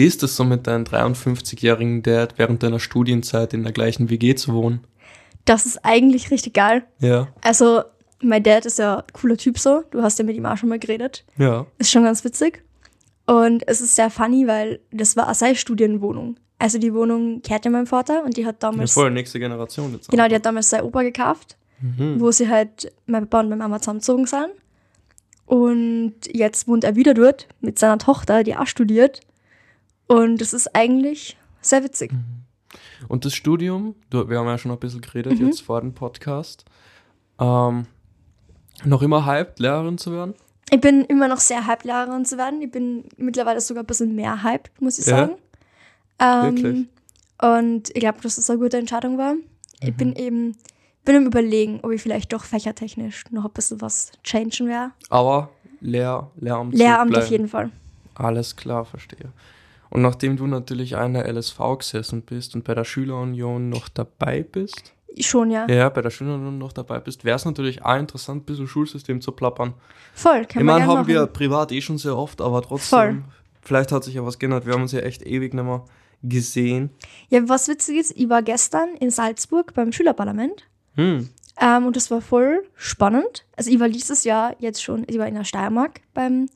Wie ist es so mit deinem 53-jährigen Dad während deiner Studienzeit in der gleichen WG zu wohnen? Das ist eigentlich richtig geil. Ja. Also, mein Dad ist ja ein cooler Typ so. Du hast ja mit ihm auch schon mal geredet. Ja. Ist schon ganz witzig. Und es ist sehr funny, weil das war auch seine Studienwohnung. Also die Wohnung gehört ja meinem Vater und die hat Ja, damals, voll, nächste Generation jetzt. auch. genau, die hat damals sein Opa gekauft, Mhm. wo sie halt mein Papa und meine Mama zusammengezogen sind. Und jetzt wohnt er wieder dort mit seiner Tochter, die auch studiert. Und das ist eigentlich sehr witzig. Und das Studium, wir haben ja schon ein bisschen geredet Mhm. jetzt vor dem Podcast. Ähm, noch immer hyped, Lehrerin zu werden? Ich bin immer noch sehr hyped, Lehrerin zu werden. Ich bin mittlerweile sogar ein bisschen mehr hyped, muss ich Ja? sagen. Ähm, Wirklich? Und ich glaube, dass das eine gute Entscheidung war. Mhm. Ich bin eben bin im Überlegen, ob ich vielleicht doch fächertechnisch noch ein bisschen was changen wäre. Aber Lehr Lehramt. Lehramt auf jeden Fall. Alles klar, verstehe. Und nachdem du natürlich an der LSV gesessen bist und bei der Schülerunion noch dabei bist, Schon, ja. ja, bei der Schülerunion noch dabei bist, wäre es natürlich auch interessant, ein bisschen Schulsystem zu plappern. Voll, Ich kann man meine, gerne haben wir machen. privat eh schon sehr oft, aber trotzdem, Voll. vielleicht hat sich ja was geändert. Wir haben uns ja echt ewig nicht mehr gesehen. Ja, was witzig ist, ich war gestern in Salzburg beim Schülerparlament Hm, ähm, und das war voll spannend. Also ich war dieses Jahr jetzt schon, ich war in der Steiermark beim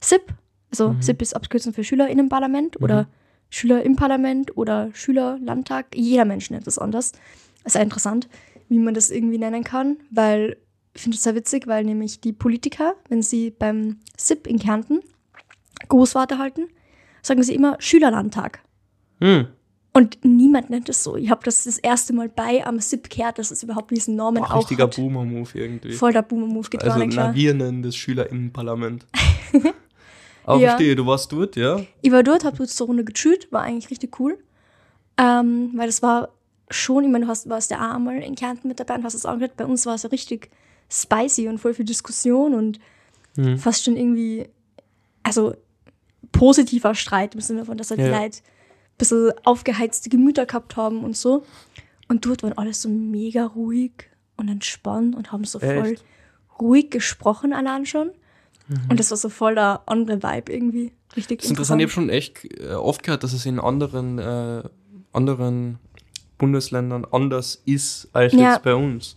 SIP. Also Mhm. SIP ist Abkürzung für SchülerInnenparlament oder Schüler im Parlament oder Schülerlandtag. Jeder Mensch nennt das anders. ist sehr interessant, wie man das irgendwie nennen kann, weil ich finde es sehr witzig, weil nämlich die Politiker, wenn sie beim SIP in Kärnten Großwarte halten, sagen sie immer Schülerlandtag. hm. Und niemand nennt es so. Ich habe das das erste Mal bei am SIP gehört, dass es überhaupt diesen Namen Boah, auch richtiger. Boomer-Move irgendwie. Voll der Boomer-Move also, na, wir nennen das SchülerInnenparlament. aber Ja. verstehe, du warst dort, ja? Ich war dort, habe dort so eine Runde gechillt, war eigentlich richtig cool. Ähm, weil das war schon, ich meine, du hast, warst ja auch einmal in Kärnten mit dabei und hast es angehört. Bei uns war es ja richtig spicy und voll viel Diskussion und Mhm. fast schon irgendwie, also positiver Streit im Sinne von, dass halt die Ja. Leute ein bisschen aufgeheizte Gemüter gehabt haben und so. Und dort waren alles so mega ruhig und entspannt und haben so voll Echt? ruhig gesprochen allein schon. Und das war so voll der andere Vibe irgendwie. Richtig Das ist interessant, ich habe schon echt äh, oft gehört, dass es in anderen, äh, anderen Bundesländern anders ist als Ja. jetzt bei uns.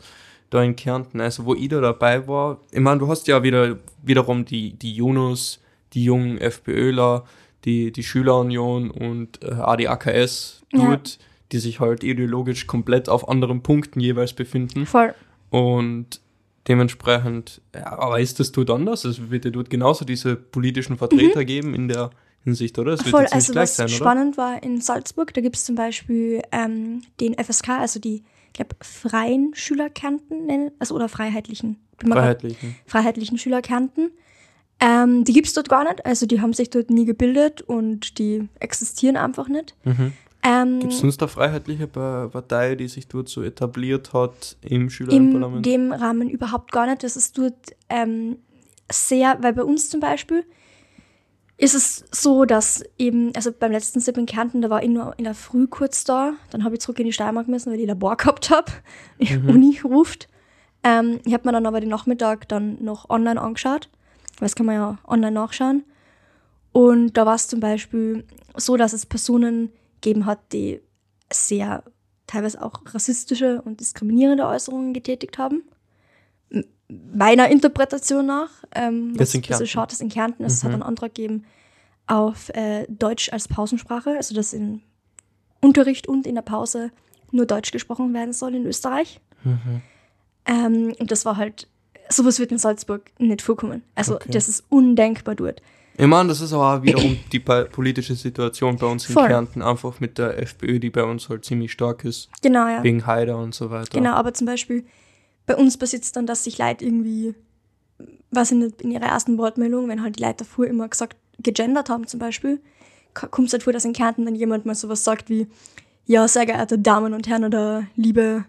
Da in Kärnten. Also wo ich da dabei war, ich meine, du hast ja wieder wiederum die, die Junus, die jungen FPÖler, die, die Schülerunion und äh, auch die AKS Ja. dort, die sich halt ideologisch komplett auf anderen Punkten jeweils befinden. Voll. Und dementsprechend, ja, aber ist das dort anders? Es wird ja dort genauso diese politischen Vertreter geben in der Hinsicht, oder? Es wird Mhm. Voll, also gleich was sein, oder? spannend war in Salzburg, da gibt es zum Beispiel ähm, den FSK, also die, ich glaube, freien Schülerkärnten, nennen- also oder freiheitlichen. Mir grad- Freiheitlichen. Freiheitlichen Schülerkärnten. Ähm, die gibt es dort gar nicht, also die haben sich dort nie gebildet und die existieren einfach nicht. Mhm. Ähm, Gibt es sonst eine freiheitliche Pa- Partei, die sich dort so etabliert hat im in Schülerparlament? dem Rahmen überhaupt gar nicht. Das ist dort ähm, sehr, weil bei uns zum Beispiel ist es so, dass eben, also beim letzten Sip in Kärnten, da war ich nur in der Früh kurz da, dann habe ich zurück in die Steiermark müssen, weil ich Labor gehabt habe, die Uni ruft. Ähm, ich habe mir dann aber den Nachmittag dann noch online angeschaut, weil das kann man ja online nachschauen. Und da war es zum Beispiel so, dass es Personen gegeben hat, die sehr teilweise auch rassistische und diskriminierende Äußerungen getätigt haben. Meiner Interpretation nach. Ähm, Jetzt was in ein bisschen Kärnten. schade ist in Kärnten. Es hat Mhm. einen Antrag gegeben auf äh, Deutsch als Pausensprache, also dass in Unterricht und in der Pause nur Deutsch gesprochen werden soll in Österreich. Mhm. Ähm, und das war halt, sowas wird in Salzburg nicht vorkommen. Also Okay. das ist undenkbar dort. Ich meine, das ist aber auch wiederum die politische Situation bei uns in Voll. Kärnten, einfach mit der FPÖ, die bei uns halt ziemlich stark ist, Genau, ja. wegen Haider und so weiter. Genau, aber zum Beispiel bei uns passiert es dann, dass sich Leute irgendwie, was in, in ihrer ersten Wortmeldung, wenn halt die Leute davor immer gesagt, gegendert haben zum Beispiel, kommt es halt vor, dass in Kärnten dann jemand mal sowas sagt wie, ja, sehr geehrte Damen und Herren oder liebe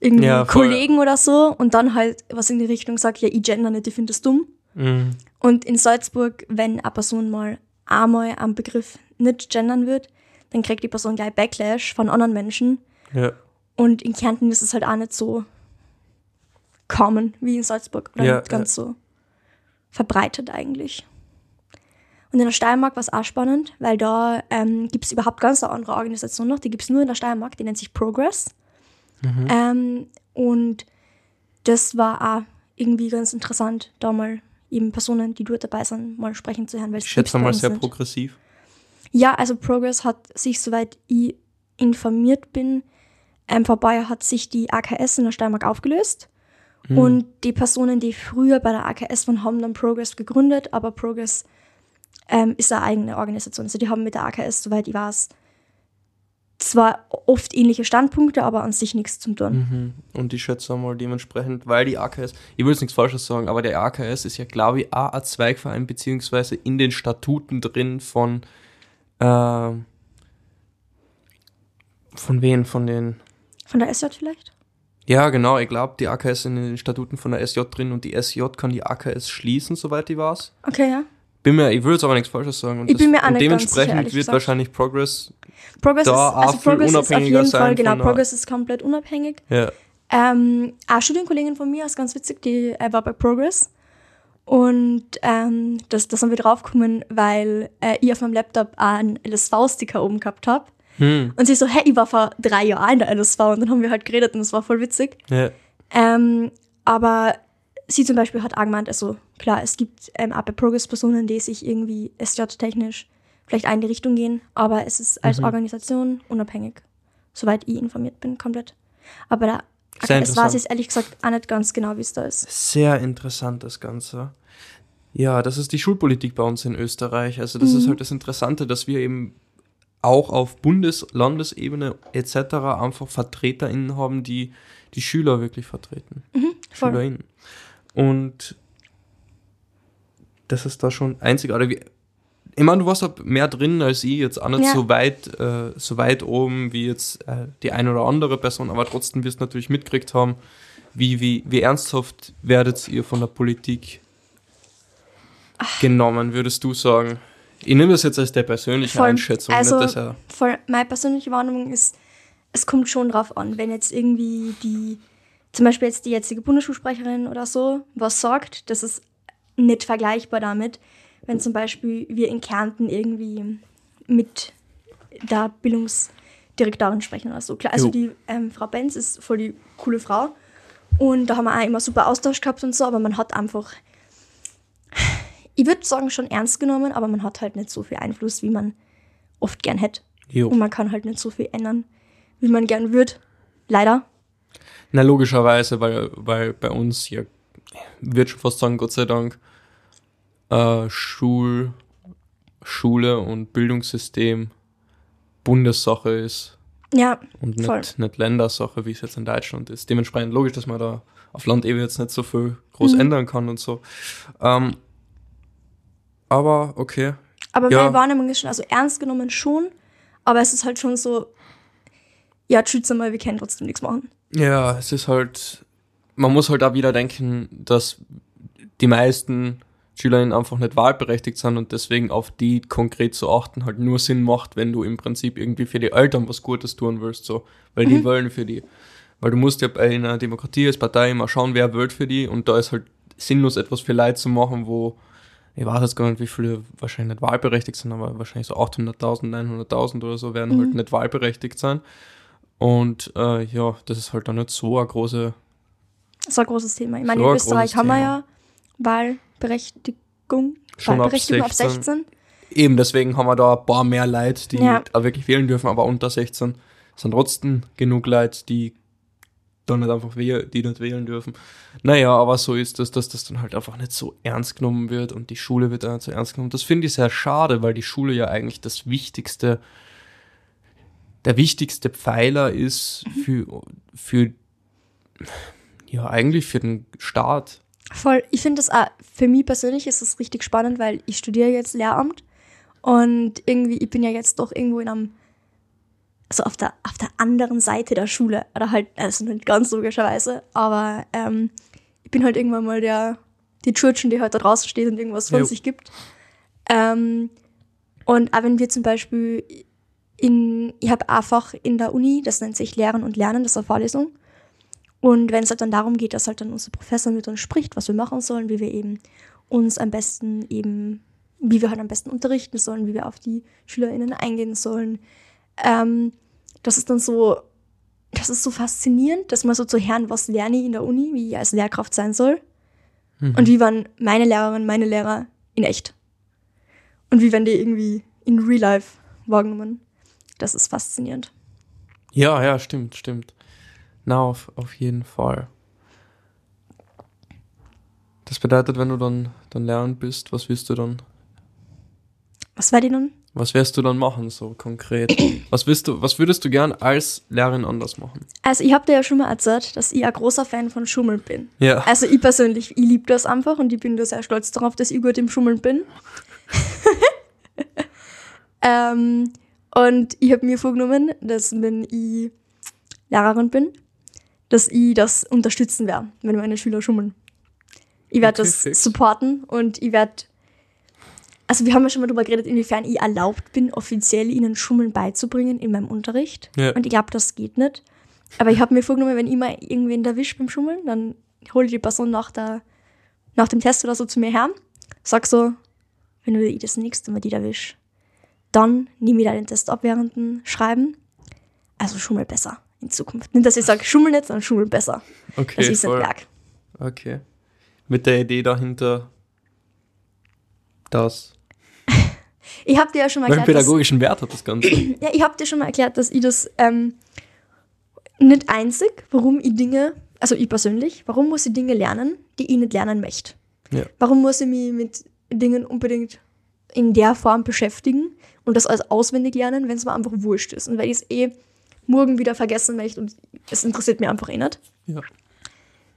irgendwie Ja. Kollegen oder so und dann halt was in die Richtung sagt, ja, ich gender nicht, ich finde das dumm. Mhm. Und in Salzburg, wenn eine Person mal einmal am Begriff nicht gendern wird, dann kriegt die Person gleich Backlash von anderen Menschen. Ja. Und in Kärnten ist es halt auch nicht so common wie in Salzburg oder Ja, nicht ganz so verbreitet eigentlich. Und in der Steiermark war es auch spannend, weil da ähm, gibt es überhaupt ganz eine andere Organisation noch, die gibt es nur in der Steiermark, die nennt sich Progress. Ähm, und das war auch irgendwie ganz interessant, da mal eben Personen, die dort dabei sind, mal sprechen zu hören. Weil Ich schätze mal sehr nicht. progressiv. Ja, also Progress hat sich, soweit ich informiert bin, vor ein Jahren hat sich die AKS in der Steiermark aufgelöst. Und die Personen, die früher bei der AKS waren, haben dann Progress gegründet, aber Progress ähm, ist eine eigene Organisation. Also die haben mit der AKS, soweit ich weiß, zwar oft ähnliche Standpunkte, aber an sich nichts zum tun. Mhm. Und ich schätze mal dementsprechend, weil die AKS, ich will jetzt nichts Falsches sagen, aber der AKS ist ja, glaube ich, auch ein Zweigverein, beziehungsweise in den Statuten drin von, äh, von wen? Von den, Von der SJ vielleicht? ja genau, ich glaube, die AKS sind in den Statuten von der SJ drin und die SJ kann die AKS schließen, soweit ich weiß. Okay, ja. Bin mir, ich will jetzt aber nichts Falsches sagen. Und Ich bin mir auch und sicher, dementsprechend wird gesagt. wahrscheinlich Progress, Progress Da ist, also Progress ist auf jeden Fall, genau, Progress ist komplett unabhängig. ja, Ähm, eine Studienkollegin von mir ist ganz witzig, die äh, war bei Progress. Und ähm, das, das sind wir draufgekommen, weil äh, ich auf meinem Laptop einen LSV-Sticker oben gehabt habe. hm, Und sie so, hey, ich war vor drei Jahren in der LSV und dann haben wir halt geredet und das war voll witzig. ja, Ähm, aber sie zum Beispiel hat auch gemeint, also klar, es gibt ähm, auch bei Progress-Personen, die sich irgendwie SJ-technisch vielleicht die Richtung gehen, aber es ist als Organisation unabhängig, soweit ich informiert bin, komplett. Aber da es weiß ich ehrlich gesagt auch nicht ganz genau, wie es da ist. Sehr interessant, das Ganze. Ja, das ist die Schulpolitik bei uns in Österreich. Also das ist halt das Interessante, dass wir eben auch auf Bundes-, Landesebene etc. einfach VertreterInnen haben, die die Schüler wirklich vertreten. voll. SchülerInnen. Und das ist da schon einzigartig. Ich meine, du warst halt mehr drin als ich, jetzt auch nicht Ja. so weit, äh, so weit oben wie jetzt äh, die eine oder andere Person, aber trotzdem wirst du natürlich mitgekriegt haben, wie, wie, wie ernsthaft werdet ihr von der Politik genommen, würdest du sagen? Ich nehme das jetzt als der persönliche Voll. Einschätzung, Also, nicht, er, voll, meine persönliche Wahrnehmung ist, es kommt schon drauf an, wenn jetzt irgendwie die, zum Beispiel jetzt die jetzige Bundesschulsprecherin oder so, was sagt, das ist nicht vergleichbar damit, wenn zum Beispiel wir in Kärnten irgendwie mit der Bildungsdirektorin sprechen oder so. Klar, also Jo. die ähm, Frau Benz ist voll die coole Frau und da haben wir auch immer super Austausch gehabt und so, aber man hat einfach, ich würde sagen, schon ernst genommen, aber man hat halt nicht so viel Einfluss, wie man oft gern hätte. jo. Und man kann halt nicht so viel ändern, wie man gern würde. Leider. Na, logischerweise, weil, weil bei uns ja, wird schon fast sagen, Gott sei Dank, äh, Schul, Schule und Bildungssystem Bundessache ist Ja, und Voll. nicht, nicht Ländersache, wie es jetzt in Deutschland ist. Dementsprechend logisch, dass man da auf Landebene jetzt nicht so viel groß Mhm. ändern kann und so. Ähm, aber okay. aber Ja. meine Wahrnehmung ist schon, also ernst genommen schon, aber es ist halt schon so, ja, tschüss mal, wir können trotzdem nichts machen. Ja, es ist halt, man muss halt auch wieder denken, dass die meisten SchülerInnen einfach nicht wahlberechtigt sind und deswegen auf die konkret zu achten halt nur Sinn macht, wenn du im Prinzip irgendwie für die Eltern was Gutes tun willst, so. Weil die wollen für die. Weil du musst ja bei einer Demokratie als Partei immer schauen, wer wählt für die und da ist halt sinnlos etwas für Leute zu machen, wo, ich weiß jetzt gar nicht, wie viele wahrscheinlich nicht wahlberechtigt sind, aber wahrscheinlich so 800.000, 900.000 oder so werden halt nicht wahlberechtigt sein. Und äh, ja, das ist halt dann nicht so eine große ist ein großes Thema. Ich meine, So in Österreich haben wir ja Wahlberechtigung. Schon ab Wahlberechtigung ab 16. 16. Eben, deswegen haben wir da ein paar mehr Leute, die Ja. wirklich wählen dürfen, aber unter 16 sind trotzdem genug Leute, die dann nicht einfach wählen, die nicht wählen dürfen. Naja, aber so ist das, dass das dann halt einfach nicht so ernst genommen wird und die Schule wird auch nicht so ernst genommen. Das finde ich sehr schade, weil die Schule ja eigentlich das wichtigste, der wichtigste Pfeiler ist für, für, ja, eigentlich für den Staat. Voll. Ich finde das auch, für mich persönlich ist das richtig spannend, weil ich studiere jetzt Lehramt und irgendwie, ich bin ja jetzt doch irgendwo in einem, also auf der, auf der anderen Seite der Schule. Oder halt, also nicht ganz logischerweise, aber ähm, ich bin halt irgendwann mal der, die Churchen, die halt da draußen steht und irgendwas von Jo. sich gibt. Ähm, und auch wenn wir zum Beispiel in, ich habe einfach in der Uni, das nennt sich Lehren und Lernen, das ist eine Vorlesung. Und wenn es halt dann darum geht, dass halt dann unser Professor mit uns spricht, was wir machen sollen, wie wir eben uns am besten eben wie wir halt am besten unterrichten sollen, wie wir auf die SchülerInnen eingehen sollen. Ähm, das ist dann so, das ist so faszinierend, dass man so zu hören, was lerne ich in der Uni, wie ich als Lehrkraft sein soll. Mhm. Und wie waren meine Lehrerinnen, meine Lehrer in echt. Und wie werden die irgendwie in Real Life wahrgenommen. Das ist faszinierend. Ja, ja, stimmt, stimmt. Na, auf, auf jeden Fall. Das bedeutet, wenn du dann, dann Lehrend bist, was willst du dann? Was werde ich nun? Was wirst du dann machen, so konkret? Was willst du, was würdest du gern als Lehrerin anders machen? Also ich habe dir ja schon mal erzählt, dass ich ein großer Fan von Schummeln bin. Ja. Also ich persönlich, ich liebe das einfach und ich bin da sehr stolz darauf, dass ich gut im Schummeln bin. ähm, und ich habe mir vorgenommen, dass wenn ich Lehrerin bin, dass ich das unterstützen werde, wenn meine Schüler schummeln. Ich werde das supporten und ich werde. Also wir haben ja schon mal darüber geredet, inwiefern ich erlaubt bin, offiziell ihnen Schummeln beizubringen in meinem Unterricht. Ja. Und ich glaube, das geht nicht. Aber ich habe mir vorgenommen, wenn ich mal irgendwen erwischt beim Schummeln, dann hole ich die Person nach, der, nach dem Test oder so zu mir her, sag so, wenn du die das nächste Mal die erwisch, dann nehme ich da den Test ab während dem Schreiben. Also schummel besser in Zukunft. Nicht, dass ich sage, schummel nicht, sondern schummel besser. Okay, Das ist ein voll. Werk. Okay. Mit der Idee dahinter, das. Ich habe dir ja schon mal Welchen erklärt, dass, pädagogischen Wert hat das Ganze? ja, ich habe dir schon mal erklärt, dass ich das ähm, nicht einzig, warum ich Dinge, also ich persönlich, warum muss ich Dinge lernen, die ich nicht lernen möchte. Ja. Warum muss ich mich mit Dingen unbedingt in der Form beschäftigen und das alles auswendig lernen, wenn es mir einfach wurscht ist und weil ich es eh morgen wieder vergessen möchte und es interessiert mich einfach eh nicht. Ja.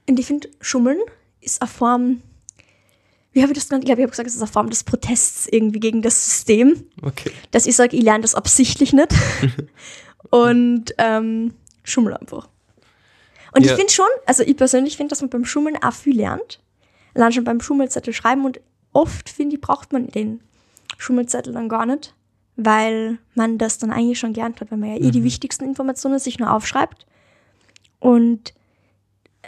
Und ich finde, Schummeln ist eine Form, wie habe ich das genannt? Ich glaube, ich habe gesagt, es ist eine Form des Protests irgendwie gegen das System Okay. dass ich sage, ich lerne das absichtlich nicht und ähm, schummel einfach. Und Ja. ich finde schon, also ich persönlich finde, dass man beim Schummeln auch viel lernt. Allein schon beim Schummelzettel schreiben und oft, finde ich, braucht man den Schummelzettel dann gar nicht, weil man das dann eigentlich schon gelernt hat, weil man ja eh die wichtigsten Informationen sich nur aufschreibt. Und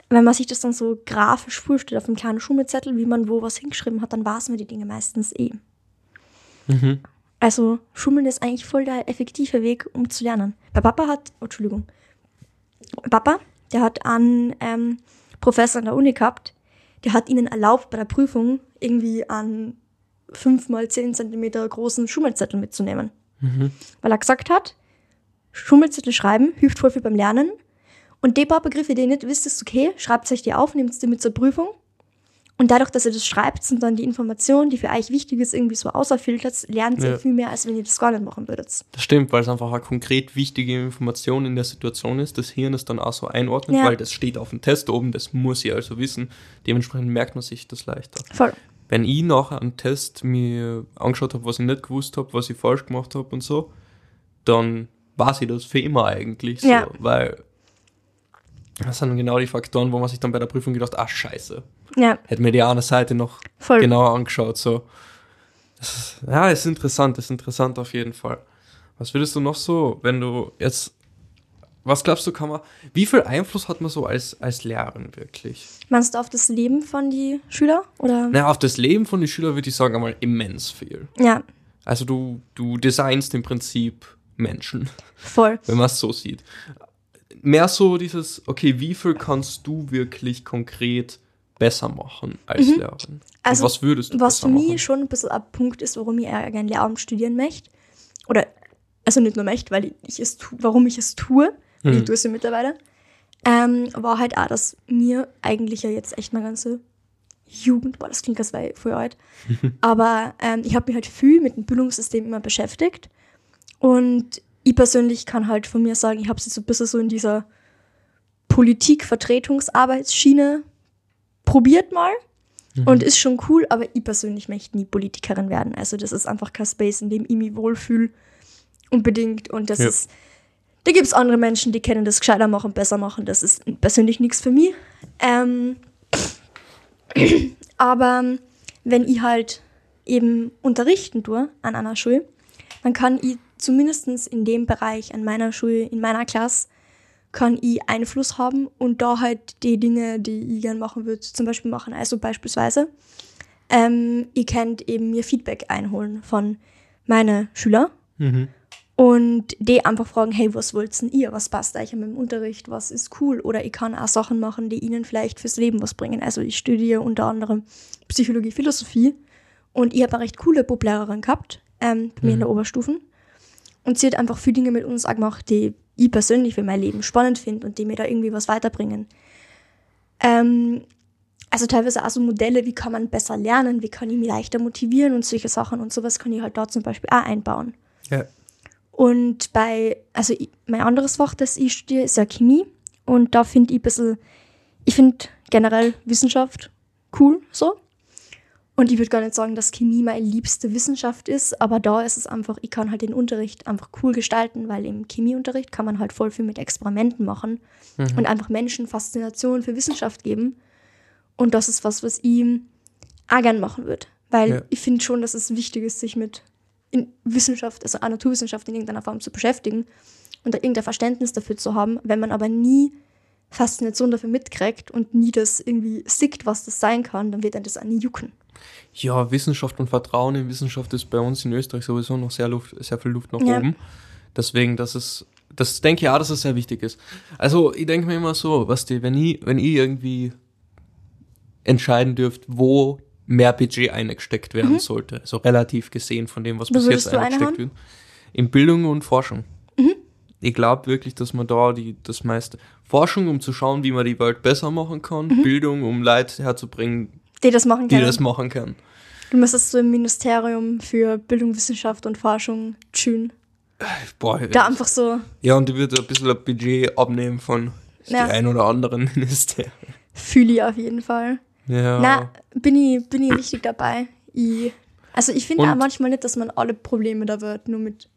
wenn man sich das dann so grafisch vorstellt auf einem kleinen Schummelzettel, wie man wo was hingeschrieben hat, dann weiß man die Dinge meistens eh. Mhm. Also Schummeln ist eigentlich voll der effektive Weg, um zu lernen. Bei Papa hat, oh, Entschuldigung, Papa, der hat einen ähm, Professor an der Uni gehabt, der hat ihnen erlaubt, bei der Prüfung irgendwie einen 5 mal 10 Zentimeter großen Schummelzettel mitzunehmen. Mhm. Weil er gesagt hat, Schummelzettel schreiben hilft voll viel beim Lernen. Und die paar Begriffe, die ihr nicht wisst, ist okay, schreibt euch die auf, nehmt die mit zur Prüfung. Und dadurch, dass ihr das schreibt, sind dann die Informationen, die für euch wichtig ist, irgendwie so außerfiltert, lernt ihr Ja. viel mehr, als wenn ihr das gar nicht machen würdet. Das stimmt, weil es einfach eine konkret wichtige Information in der Situation ist. Das Hirn ist dann auch so einordnet, Ja. weil das steht auf dem Test oben, das muss ich also wissen. Dementsprechend merkt man sich das leichter. Voll. Wenn ich nachher am Test mir angeschaut habe, was ich nicht gewusst habe, was ich falsch gemacht habe und so, dann weiß ich das für immer eigentlich so, Ja. weil das sind genau die Faktoren, wo man sich dann bei der Prüfung gedacht, ah scheiße, Ja, hätte mir die eine Seite noch voll. genauer angeschaut. So. Das ist, ja, ist interessant, ist interessant auf jeden Fall. Was würdest du noch so, wenn du jetzt, was glaubst du, kann man, wie viel Einfluss hat man so als, als Lehrerin wirklich? Meinst du auf das Leben von die Schüler? Oder? Na, auf das Leben von den Schülern würde ich sagen einmal immens viel. Ja, Also du, du designst im Prinzip Menschen, voll. wenn man es so sieht. Mehr so dieses, okay, wie viel kannst du wirklich konkret besser machen als Lehrerin? Mhm. Also, Und was würdest du Was für mich machen? schon ein bisschen ein Punkt ist, warum ich gerne Lehramt studieren möchte. Oder, also nicht nur möchte, weil ich es tu, warum ich es tue. Mhm. Ich tue es mittlerweile. Ähm, war halt auch, dass mir eigentlich ja jetzt echt meine ganze Jugend, boah, das klingt wäre ich voll alt, aber ähm, ich habe mich halt viel mit dem Bildungssystem immer beschäftigt und ich persönlich kann halt von mir sagen, ich habe sie so ein bisschen so in dieser Politik-Vertretungsarbeitsschiene probiert mal und ist schon cool, aber ich persönlich möchte nie Politikerin werden. Also das ist einfach kein Space, in dem ich mich wohlfühle unbedingt und das Ja. ist da gibt es andere Menschen, die können das gescheiter machen, besser machen. Das ist persönlich nichts für mich. Ähm, aber wenn ich halt eben unterrichten tue an einer Schule, dann kann ich zumindest in dem Bereich an meiner Schule, in meiner Klasse, kann ich Einfluss haben und da halt die Dinge, die ich gern machen würde, zum Beispiel machen. Also beispielsweise Ähm, ihr könnt eben mir Feedback einholen von meinen Schülern Mhm. Und die einfach fragen, hey, was wollt denn ihr? Was passt euch an meinem Unterricht? Was ist cool? Oder ich kann auch Sachen machen, die ihnen vielleicht fürs Leben was bringen. Also ich studiere unter anderem Psychologie, Philosophie und ich habe eine recht coole Pop-Lehrerin gehabt, ähm, bei mir in der Oberstufen. Und sie hat einfach viele Dinge mit uns auch gemacht, die ich persönlich für mein Leben spannend finde und die mir da irgendwie was weiterbringen. Ähm, also teilweise auch so Modelle, wie kann man besser lernen, wie kann ich mich leichter motivieren und solche Sachen und sowas kann ich halt da zum Beispiel auch einbauen. Ja. Und bei, also mein anderes Fach, das ich studiere, ist ja Chemie. Und da finde ich ein bisschen, ich finde generell Wissenschaft cool so. Und ich würde gar nicht sagen, dass Chemie meine liebste Wissenschaft ist, aber da ist es einfach, ich kann halt den Unterricht einfach cool gestalten, weil im Chemieunterricht kann man halt voll viel mit Experimenten machen und einfach Menschen Faszination für Wissenschaft geben. Und das ist was, was ich auch gern machen würde. Weil Ja. ich finde schon, dass es wichtig ist, sich mit in Wissenschaft, also auch Naturwissenschaft in irgendeiner Form zu beschäftigen und da irgendein Verständnis dafür zu haben. Wenn man aber nie Faszination dafür mitkriegt und nie das irgendwie sieht, was das sein kann, dann wird dann das auch nie jucken. Ja, Wissenschaft und Vertrauen in Wissenschaft ist bei uns in Österreich sowieso noch sehr, Luft, sehr viel Luft nach Ja. oben. Deswegen, das ist, das denke ich auch, dass es sehr wichtig ist. Also, ich denke mir immer so, was die, wenn ich, wenn ich irgendwie entscheiden dürft, wo mehr Budget eingesteckt werden sollte, also relativ gesehen von dem, was bis jetzt eingesteckt wird, in Bildung und Forschung. Ich glaube wirklich, dass man da die, das meiste Forschung, um zu schauen, wie man die Welt besser machen kann, Bildung, um Leute herzubringen, Die das machen die können. das machen können. du müsstest so im Ministerium für Bildung, Wissenschaft und Forschung tschün. Boah, Da einfach so ja, und die wird ein bisschen ein Budget abnehmen von Ja. die ein oder anderen Ministerien. fühle ich auf jeden Fall. Ja. Na, bin ich, bin ich richtig dabei. Ich, also ich finde auch manchmal nicht, dass man alle Probleme der Welt nur mit.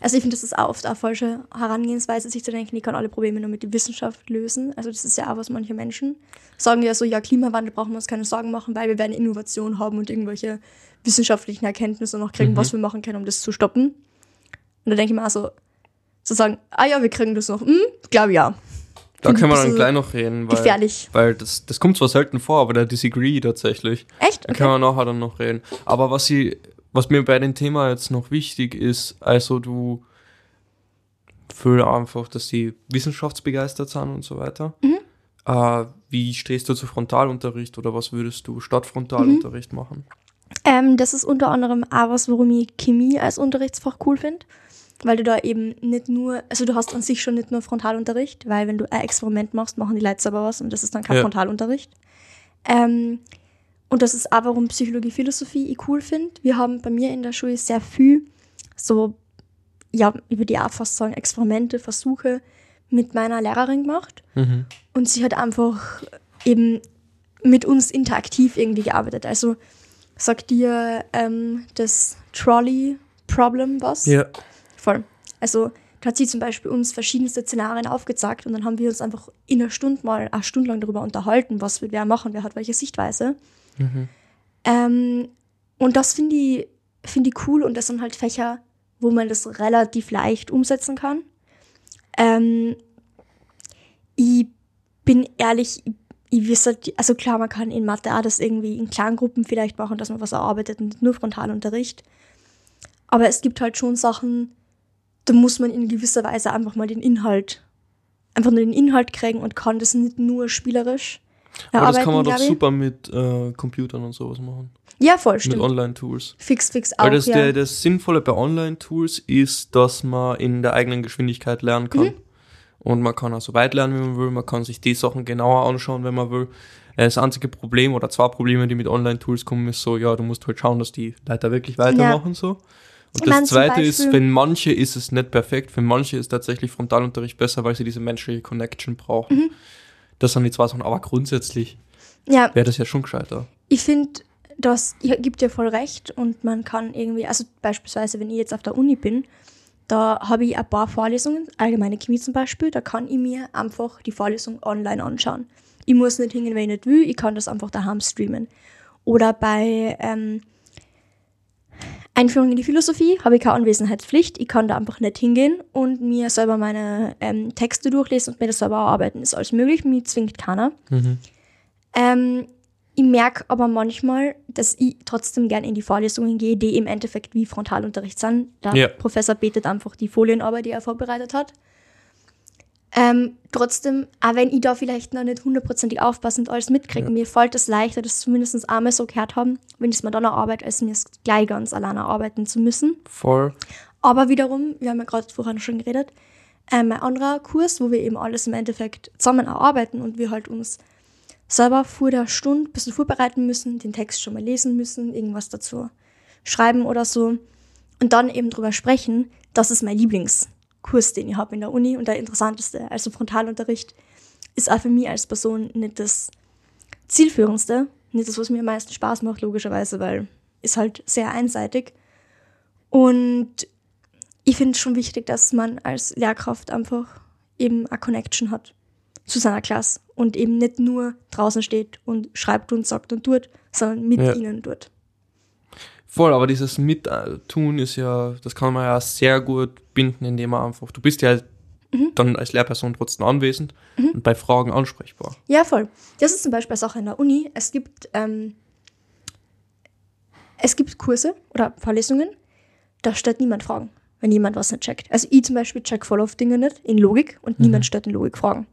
Also ich finde, das ist auch oft eine falsche Herangehensweise, sich zu denken, ich kann alle Probleme nur mit der Wissenschaft lösen. Also das ist ja auch was manche Menschen sagen ja so, ja, Klimawandel brauchen wir uns keine Sorgen machen, weil wir werden Innovation haben und irgendwelche wissenschaftlichen Erkenntnisse noch kriegen, Mhm. was wir machen können, um das zu stoppen. Und da denke ich mir auch so, zu sagen, ah ja, wir kriegen das noch. Hm, glaube ja. Da können wir dann gleich noch reden, weil, Gefährlich. weil das, das kommt zwar selten vor, aber der Disagree tatsächlich. Echt? Da können wir nachher dann noch reden. Aber was ich, was mir bei dem Thema jetzt noch wichtig ist, also du fühl einfach, dass die wissenschaftsbegeistert sind und so weiter. Mhm. Äh, wie stehst du zu Frontalunterricht oder was würdest du statt Frontalunterricht machen? Ähm, das ist unter anderem auch was, warum ich Chemie als Unterrichtsfach cool finde. Weil du da eben nicht nur, also du hast an sich schon nicht nur Frontalunterricht, weil wenn du ein Experiment machst, machen die Leute selber was und das ist dann kein Ja. Frontalunterricht. Ähm, und das ist auch, warum Psychologie, Philosophie ich cool finde. Wir haben bei mir in der Schule sehr viel so, ja, ich würde auch fast sagen, Experimente, Versuche mit meiner Lehrerin gemacht. Mhm. Und sie hat einfach eben mit uns interaktiv irgendwie gearbeitet. Also sagt dir ähm, das Trolley-Problem was? Ja. Voll. Also da hat sie zum Beispiel uns verschiedenste Szenarien aufgezeigt und dann haben wir uns einfach in einer Stunde mal eine Stunde lang darüber unterhalten, was wird wer machen, wer hat welche Sichtweise. Ähm, und das finde ich, find ich cool und das sind halt Fächer, wo man das relativ leicht umsetzen kann. Ähm, ich bin ehrlich, ich, ich weiß halt, also klar, man kann in Mathe auch das irgendwie in Kleingruppen vielleicht machen, dass man was erarbeitet und nur Frontalunterricht. Aber es gibt halt schon Sachen, da muss man in gewisser Weise einfach mal den Inhalt, einfach nur den Inhalt kriegen und kann das nicht nur spielerisch Aber das kann man doch super mit äh, Computern und sowas machen. Ja, voll, Mit stimmt. Online-Tools. Fix, fix auch, Weil das, ja. der, das Sinnvolle bei Online-Tools ist, dass man in der eigenen Geschwindigkeit lernen kann. Mhm. Und man kann auch so weit lernen, wie man will. Man kann sich die Sachen genauer anschauen, wenn man will. Äh, Das einzige Problem oder zwei Probleme, die mit Online-Tools kommen, ist so, ja, du musst halt schauen, dass die Leute wirklich weitermachen so. Und Ich das zweite ist, für manche ist es nicht perfekt, für manche ist tatsächlich Frontalunterricht besser, weil sie diese menschliche Connection brauchen. Mhm. Das sind die zwei Sachen, aber grundsätzlich ja, wäre das ja schon gescheiter. ich finde, das gibt dir voll recht und man kann irgendwie, also beispielsweise, wenn ich jetzt auf der Uni bin, da habe ich ein paar Vorlesungen, allgemeine Chemie zum Beispiel, da kann ich mir einfach die Vorlesung online anschauen. Ich muss nicht hingehen, wenn ich nicht will, ich kann das einfach daheim streamen. Oder bei ähm, Einführung in die Philosophie habe ich keine Anwesenheitspflicht, ich kann da einfach nicht hingehen und mir selber meine ähm, Texte durchlesen und mir das selber erarbeiten. Ist alles möglich, mir zwingt keiner. Mhm. Ähm, ich merke aber manchmal, dass ich trotzdem gern in die Vorlesungen gehe, die im Endeffekt wie Frontalunterricht sind. Der Ja. Professor betet einfach die Folienarbeit, die er vorbereitet hat. Ähm, trotzdem, auch wenn ich da vielleicht noch nicht hundertprozentig aufpasse und alles mitkriege, mir fällt es leichter, das zumindest einmal so gehört haben, wenn ich es mir dann erarbeite, als mir es gleich ganz alleine arbeiten zu müssen. Voll. Aber wiederum, wir haben ja gerade vorhin schon geredet, ähm, ein anderer Kurs, wo wir eben alles im Endeffekt zusammen erarbeiten und wir halt uns selber vor der Stunde ein bisschen vorbereiten müssen, den Text schon mal lesen müssen, irgendwas dazu schreiben oder so und dann eben drüber sprechen. Das ist mein Lieblingskurs, den ich habe in der Uni und der interessanteste. Also Frontalunterricht ist auch für mich als Person nicht das zielführendste, nicht das, was mir am meisten Spaß macht, logischerweise, weil ist halt sehr einseitig. Und ich finde es schon wichtig, dass man als Lehrkraft einfach eben eine Connection hat zu seiner Klasse und eben nicht nur draußen steht und schreibt und sagt und tut, sondern mit Ja. ihnen tut. Voll, aber dieses Mittun ist ja, das kann man ja sehr gut binden, indem man einfach, du bist ja dann als Lehrperson trotzdem anwesend und bei Fragen ansprechbar. Ja, voll. Das ist zum Beispiel eine Sache in der Uni. Es gibt, ähm, es gibt Kurse oder Vorlesungen, da stellt niemand Fragen, wenn jemand was nicht checkt. Also ich zum Beispiel check voll auf Dinge nicht in Logik und niemand stellt in Logik Fragen.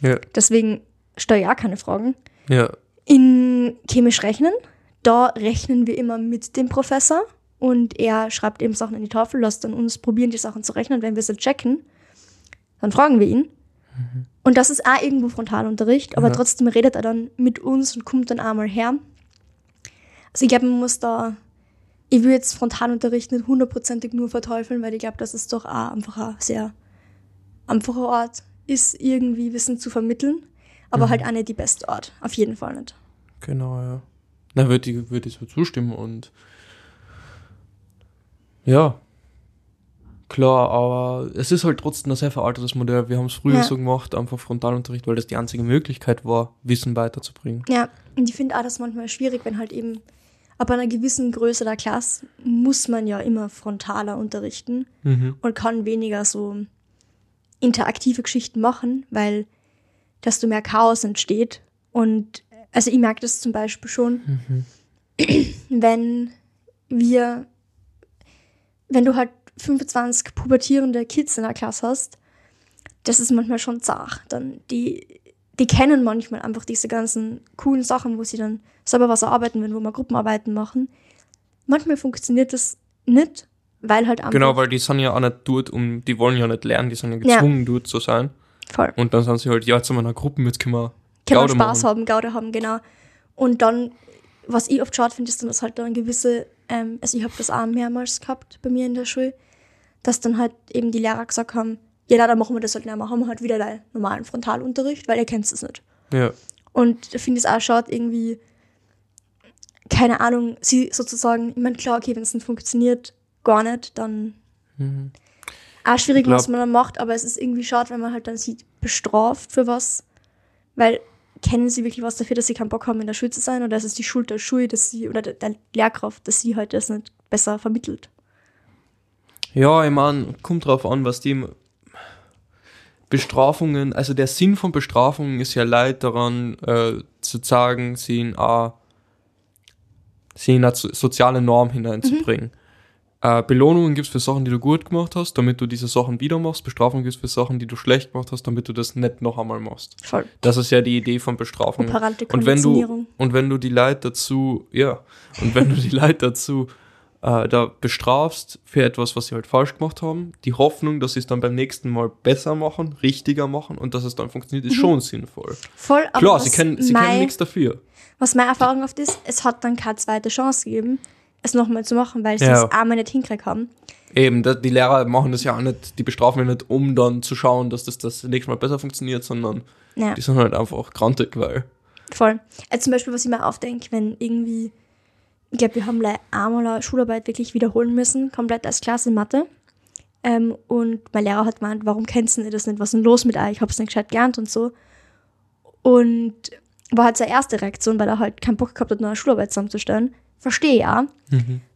Ja. Deswegen stelle ich auch keine Fragen. Ja. In chemisch rechnen, da rechnen wir immer mit dem Professor und er schreibt eben Sachen in die Tafel, lässt dann uns probieren, die Sachen zu rechnen. Wenn wir sie checken, dann fragen wir ihn. Und das ist auch irgendwo Frontalunterricht, aber Ja. trotzdem redet er dann mit uns und kommt dann einmal her. Also ich glaube, man muss da, ich will jetzt Frontalunterricht nicht hundertprozentig nur verteufeln, weil ich glaube, dass es doch auch einfach ein sehr einfacher Ort ist, irgendwie Wissen zu vermitteln, aber halt auch nicht die beste Art, auf jeden Fall nicht. Genau, ja. Na, würde ich, würd ich so zustimmen und ja, klar, aber es ist halt trotzdem ein sehr veraltetes Modell. Wir haben es früher Ja. so gemacht, einfach Frontalunterricht, weil das die einzige Möglichkeit war, Wissen weiterzubringen. Ja, und ich finde auch das manchmal schwierig, wenn halt eben ab einer gewissen Größe der Klasse muss man ja immer frontaler unterrichten Mhm. und kann weniger so interaktive Geschichten machen, weil desto mehr Chaos entsteht. Und also ich merke das zum Beispiel schon, wenn wir, wenn du halt 25 pubertierende Kids in der Klasse hast, das ist manchmal schon zart. Dann die, die kennen manchmal einfach diese ganzen coolen Sachen, wo sie dann selber was erarbeiten, wenn wo wir Gruppenarbeiten machen. Manchmal funktioniert das nicht, weil halt einfach Genau, weil die sind ja auch nicht dort, um, die wollen ja nicht lernen, die sind ja Ja. gezwungen, dort zu sein. voll. Und dann sind sie halt, ja, jetzt sind wir in einer Gruppe, jetzt können wir kann man Gaude Spaß machen. haben, Gaude haben, genau. Und dann, was ich oft schade finde, ist dann, dass halt dann gewisse, ähm, also ich habe das auch mehrmals gehabt bei mir in der Schule, dass dann halt eben die Lehrer gesagt haben, ja, na, dann machen wir das halt nicht haben wir halt wieder den normalen Frontalunterricht, weil ihr kennt es nicht. Ja, Und da finde ich es auch schade, irgendwie, keine Ahnung, sie sozusagen, ich meine, klar, okay, wenn es nicht funktioniert, gar nicht, dann auch schwierig, Ich glaub- was man dann macht, aber es ist irgendwie schade, wenn man halt dann sieht, bestraft für was, weil kennen sie wirklich was dafür, dass sie keinen Bock haben, in der Schule zu sein, oder ist es die Schuld der Schule, dass sie, oder der, der Lehrkraft, dass sie halt das nicht besser vermittelt? Ja, ich meine, kommt drauf an, was die Bestrafungen, also der Sinn von Bestrafungen ist ja leid daran, äh, zu sagen, sie in eine, sie in eine so- soziale Norm hineinzubringen. Äh, Belohnungen gibt es für Sachen, die du gut gemacht hast, damit du diese Sachen wieder machst. Bestrafungen gibt es für Sachen, die du schlecht gemacht hast, damit du das nicht noch einmal machst. Voll. Das ist ja die Idee von Bestrafungen. Operante Und wenn du und wenn du die Leute dazu, ja, und wenn du die Leute dazu äh, da bestrafst für etwas, was sie halt falsch gemacht haben, die Hoffnung, dass sie es dann beim nächsten Mal besser machen, richtiger machen und dass es dann funktioniert, ist schon sinnvoll. Voll, Mhm. aber Klar, sie kennen, sie kennen nichts dafür. Was meine Erfahrung oft ist, es hat dann keine zweite Chance gegeben, es nochmal zu machen, weil sie Ja. es einmal nicht hinkriegt haben. Eben, die Lehrer machen das ja auch nicht, die bestrafen ja nicht, um dann zu schauen, dass das das nächste Mal besser funktioniert, sondern Ja. die sind halt einfach grantig, weil Voll. Also zum Beispiel, was ich mir aufdenke, wenn irgendwie, ich glaube, wir haben leider einmal eine Schularbeit wirklich wiederholen müssen, komplett als Klasse Mathe. Ähm, und mein Lehrer hat gemeint, warum kennst du das nicht? Was ist denn los mit euch? Ich hab's nicht gescheit gelernt und so. Und war halt seine erste Reaktion, weil er halt keinen Bock gehabt hat, noch eine Schularbeit zusammenzustellen. Verstehe ja.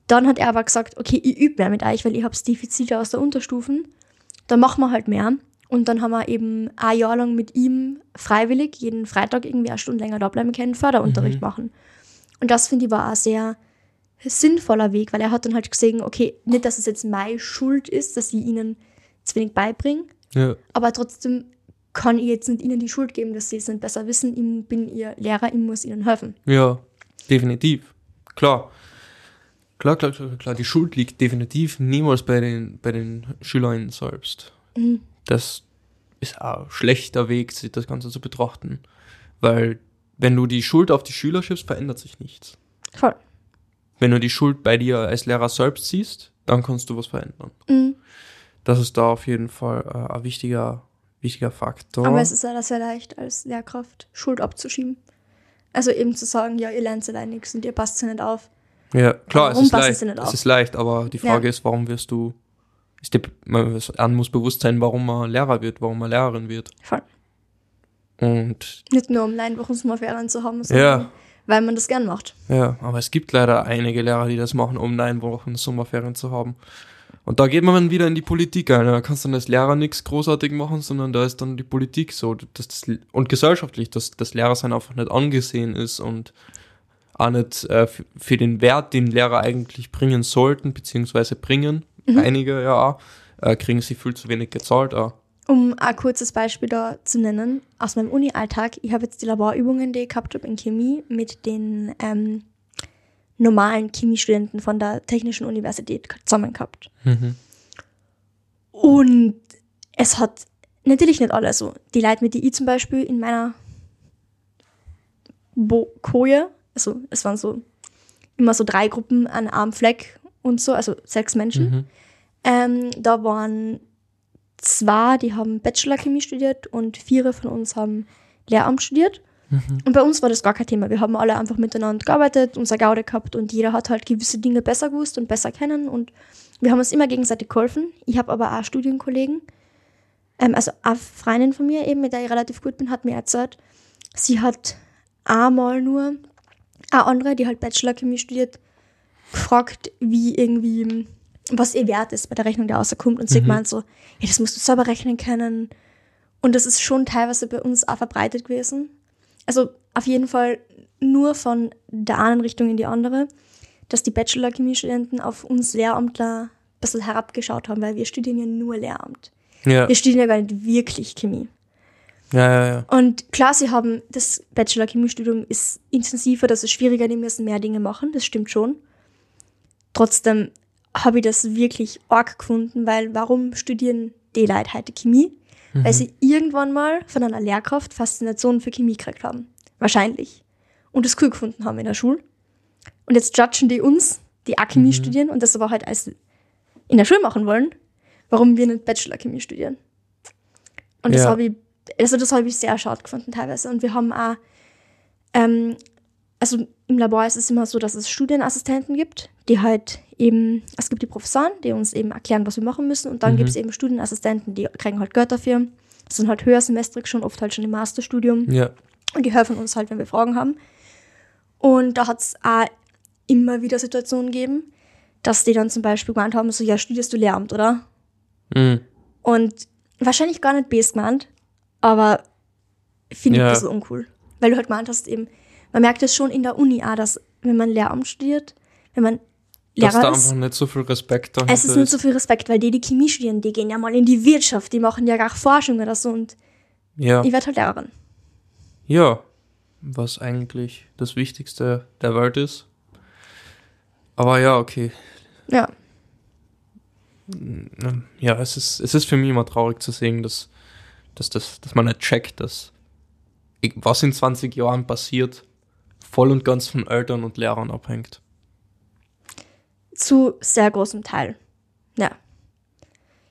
Dann hat er aber gesagt, okay, ich übe mehr mit euch, weil ich hab's Defizite aus der Unterstufen. Dann machen wir halt mehr. Und dann haben wir eben ein Jahr lang mit ihm freiwillig jeden Freitag irgendwie eine Stunde länger da bleiben können, Förderunterricht machen. Und das finde ich war auch sehr sinnvoller Weg, weil er hat dann halt gesehen, okay, nicht, dass es jetzt meine Schuld ist, dass ich ihnen zu wenig beibringe, Ja. aber trotzdem kann ich jetzt nicht ihnen die Schuld geben, dass sie es nicht besser wissen. Ich bin ihr Lehrer, ich muss ihnen helfen. Ja, definitiv. Klar. Klar, klar, klar, klar. Die Schuld liegt definitiv niemals bei den, bei den Schülern selbst. Mhm. Das ist auch ein schlechter Weg, sich das Ganze zu betrachten. Weil, wenn du die Schuld auf die Schüler schiebst, verändert sich nichts. Voll. Wenn du die Schuld bei dir als Lehrer selbst siehst, dann kannst du was verändern. Mhm. Das ist da auf jeden Fall äh, ein wichtiger, wichtiger Faktor. Aber es ist ja sehr leicht, als Lehrkraft Schuld abzuschieben. Also eben zu sagen, ja, ihr lernt allein nichts und ihr passt ja nicht auf. Ja, klar, es Warum ist passt leicht. es nicht Es auf? ist leicht, aber die Frage Ja. ist, warum wirst du, ist dir, man, muss bewusst sein, warum man Lehrer wird, warum man Lehrerin wird. Voll. Und Nicht nur um Leinwochenferien zu haben, sondern Ja. weil man das gern macht. ja, aber es gibt leider einige Lehrer, die das machen, um neun Wochen Sommerferien zu haben. Und da geht man dann wieder in die Politik ein. Da kannst du dann als Lehrer nichts großartig machen, sondern da ist dann die Politik so. Dass das, und gesellschaftlich, dass das Lehrersein einfach nicht angesehen ist und auch nicht äh, für den Wert, den Lehrer eigentlich bringen sollten, beziehungsweise bringen, einige ja auch, äh, kriegen sie viel zu wenig gezahlt. Auch. Um ein kurzes Beispiel da zu nennen, aus meinem Uni-Alltag, ich habe jetzt die Laborübungen, die ich gehabt habe in Chemie, mit den ähm, normalen Chemiestudenten von der Technischen Universität zusammen gehabt. Mhm. Und es hat natürlich nicht alle so. Die Leute, mit die ich zum Beispiel in meiner Bo Koje, also es waren so immer so drei Gruppen an einem Fleck und so, also sechs Menschen. Mhm. Ähm, da waren zwei, die haben Bachelor-Chemie studiert und vier von uns haben Lehramt studiert. Und bei uns war das gar kein Thema. Wir haben alle einfach miteinander gearbeitet, unser Gaude gehabt und jeder hat halt gewisse Dinge besser gewusst und besser kennen und wir haben uns immer gegenseitig geholfen. Ich habe aber auch Studienkollegen, ähm, also eine Freundin von mir eben, mit der ich relativ gut bin, hat mir erzählt, sie hat einmal nur eine andere, die halt Bachelor-Chemie studiert, gefragt, wie irgendwie, was ihr Wert ist bei der Rechnung, der rauskommt. Und sie meint so, ja, das musst du selber rechnen können. Und das ist schon teilweise bei uns auch verbreitet gewesen. Also auf jeden Fall nur von der einen Richtung in die andere, dass die Bachelor-Chemie-Studenten auf uns Lehramtler ein bisschen herabgeschaut haben, weil wir studieren ja nur Lehramt. Ja, Wir studieren ja gar nicht wirklich Chemie. ja, ja, ja. Und klar, sie haben, das Bachelor-Chemiestudium ist intensiver, das ist schwieriger, die müssen mehr Dinge machen, das stimmt schon. Trotzdem habe ich das wirklich arg gefunden, weil warum studieren die Leute heute Chemie? Weil sie irgendwann mal von einer Lehrkraft Faszination für Chemie gekriegt haben. Wahrscheinlich. Und das cool gefunden haben in der Schule. Und jetzt judgen die uns, die auch Chemie studieren und das aber halt als in der Schule machen wollen, warum wir nicht Bachelor-Chemie studieren. Und das Ja. habe ich, also das habe ich sehr schade gefunden teilweise. Und wir haben auch, ähm, also im Labor ist es immer so, dass es Studienassistenten gibt, die halt eben, es gibt die Professoren, die uns eben erklären, was wir machen müssen. Und dann gibt es eben Studienassistenten, die kriegen halt Geld dafür. Das sind halt höhersemestrig schon, oft halt schon im Masterstudium. Ja, Und die helfen uns halt, wenn wir Fragen haben. Und da hat es auch immer wieder Situationen gegeben, dass die dann zum Beispiel gemeint haben, so, ja, studierst du Lehramt, oder? mhm. Und wahrscheinlich gar nicht best gemeint, aber finde ich Ja. ein bisschen uncool. Weil du halt gemeint hast, eben, man merkt es schon in der Uni auch, dass wenn man Lehramt studiert, wenn man dass da Lehrer einfach ist, nicht so viel Respekt dahinter es ist nicht so viel Respekt, weil die, die Chemie studieren, die gehen ja mal in die Wirtschaft, die machen ja gar Forschung oder so und Ja. ich werde halt Lehrerin. Ja, was eigentlich das Wichtigste der Welt ist. Aber ja, okay. Ja, Ähm, Ja, es ist, es ist für mich immer traurig zu sehen, dass, dass, dass, dass man nicht checkt, dass was in 20 Jahren passiert, voll und ganz von Eltern und Lehrern abhängt. zu sehr großem Teil. Ja.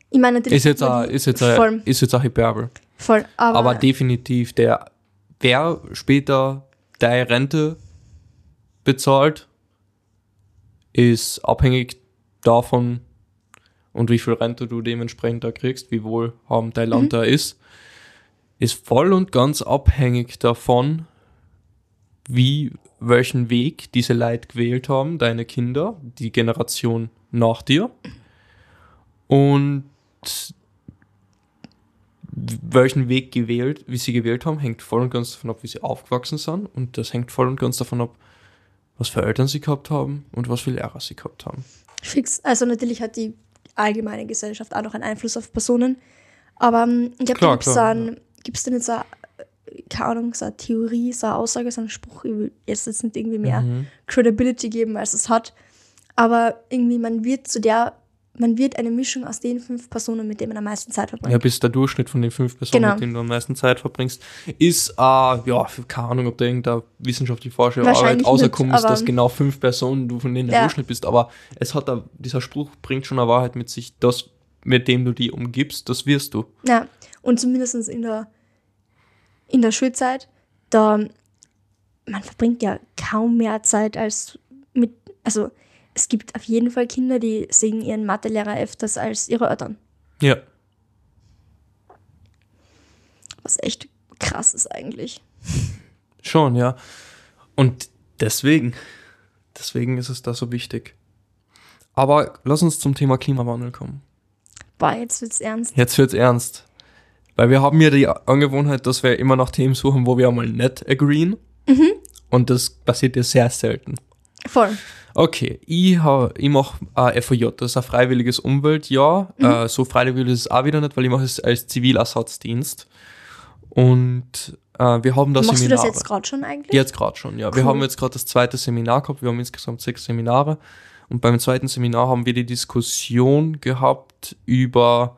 Ich meine. Ist jetzt die- ist jetzt auch, voll, ist jetzt auch Hyperbel. voll, aber, Aber definitiv der, wer später deine Rente bezahlt, ist abhängig davon und wie viel Rente du dementsprechend da kriegst, wie wohlhabend dein Land da ist, ist voll und ganz abhängig davon, wie, welchen Weg diese Leute gewählt haben, deine Kinder, die Generation nach dir. Und welchen Weg gewählt, wie sie gewählt haben, hängt voll und ganz davon ab, wie sie aufgewachsen sind. Und das hängt voll und ganz davon ab, was für Eltern sie gehabt haben und was für Lehrer sie gehabt haben. Fix. Also natürlich hat die allgemeine Gesellschaft auch noch einen Einfluss auf Personen. Aber ähm, ich glaube, da gibt es klar, ein, gibt's da nicht so, eine, keine Ahnung, so eine Theorie, so eine Aussage, so einen Spruch, ich will jetzt jetzt nicht irgendwie mehr Credibility geben, als es hat. Aber irgendwie, man wird zu der, man wird eine Mischung aus den fünf Personen, mit denen man am meisten Zeit verbringt. Ja, bis der Durchschnitt von den fünf Personen, Genau. mit denen du am meisten Zeit verbringst, ist, äh, ja, keine Ahnung, ob da irgendeine wissenschaftliche Forschung Arbeit Wahrscheinlich rausgekommen ist, dass genau fünf Personen du von denen der Ja. Durchschnitt bist. Aber es hat da, dieser Spruch bringt schon eine Wahrheit mit sich, das, mit dem du die umgibst, das wirst du. Ja, und zumindest in der, in der Schulzeit, da man verbringt ja kaum mehr Zeit als mit, also es gibt auf jeden Fall Kinder, die sehen ihren Mathelehrer öfters als ihre Eltern, Ja. was echt krass ist eigentlich. Schon, ja. Und deswegen, deswegen ist es da so wichtig. Aber lass uns zum Thema Klimawandel kommen. Boah, jetzt wird's ernst. Jetzt wird's ernst. Weil wir haben ja die Angewohnheit, dass wir immer nach Themen suchen, wo wir einmal nicht agreeen. Und das passiert ja sehr selten. Voll. Okay, ich, ha- ich mache äh, FOJ, das ist ein freiwilliges Umweltjahr. Äh, so freiwillig ist es auch wieder nicht, weil ich mache es als Zivilersatzdienst. Und äh, wir haben da Machst du Seminare. das jetzt gerade schon eigentlich? Jetzt gerade schon, ja. Wir Cool. haben jetzt gerade das zweite Seminar gehabt. Wir haben insgesamt sechs Seminare. Und beim zweiten Seminar haben wir die Diskussion gehabt über,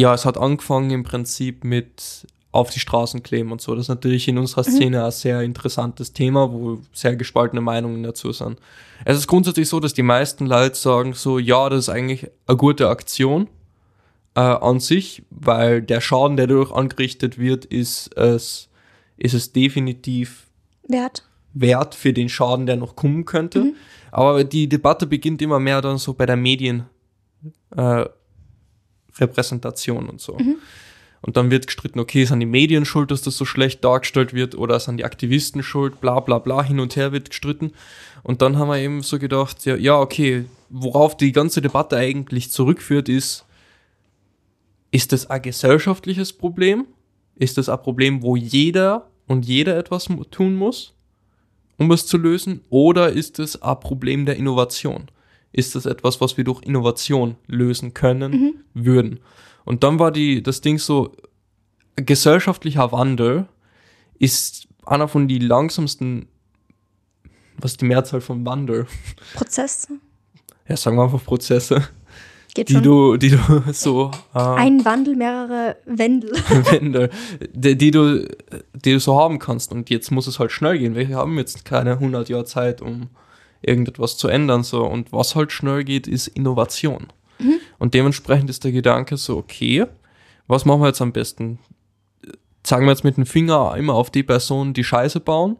ja, es hat angefangen im Prinzip mit auf die Straßen kleben und so. Das ist natürlich in unserer Szene ein sehr interessantes Thema, wo sehr gespaltene Meinungen dazu sind. Es ist grundsätzlich so, dass die meisten Leute sagen so, ja, das ist eigentlich eine gute Aktion äh, an sich, weil der Schaden, der dadurch angerichtet wird, ist es, ist es definitiv Wert. wert für den Schaden, der noch kommen könnte. Aber die Debatte beginnt immer mehr dann so bei der Medien äh, Repräsentation und so. Und dann wird gestritten, okay, sind die Medien schuld, dass das so schlecht dargestellt wird oder sind die Aktivisten schuld, bla bla bla, hin und her wird gestritten. Und dann haben wir eben so gedacht, ja, ja, okay, worauf die ganze Debatte eigentlich zurückführt, ist, ist das ein gesellschaftliches Problem? Ist das ein Problem, wo jeder und jeder etwas tun muss, um es zu lösen? Oder ist es ein Problem der Innovation? Ist das etwas, was wir durch Innovation lösen können, würden? Und dann war die, das Ding so, gesellschaftlicher Wandel ist einer von die langsamsten, was ist die Mehrzahl von Wandel? Prozess. Ja, sagen wir einfach Prozesse, Geht die schon. du, die du so, äh, Ein Wandel, mehrere Wendel. Wände, die, die, du, die du so haben kannst. Und jetzt muss es halt schnell gehen. Wir haben jetzt keine 100 Jahre Zeit, um irgendetwas zu ändern. So. Und was halt schnell geht, ist Innovation. Und dementsprechend ist der Gedanke so, okay, was machen wir jetzt am besten? Zeigen wir jetzt mit dem Finger immer auf die Person, die Scheiße bauen?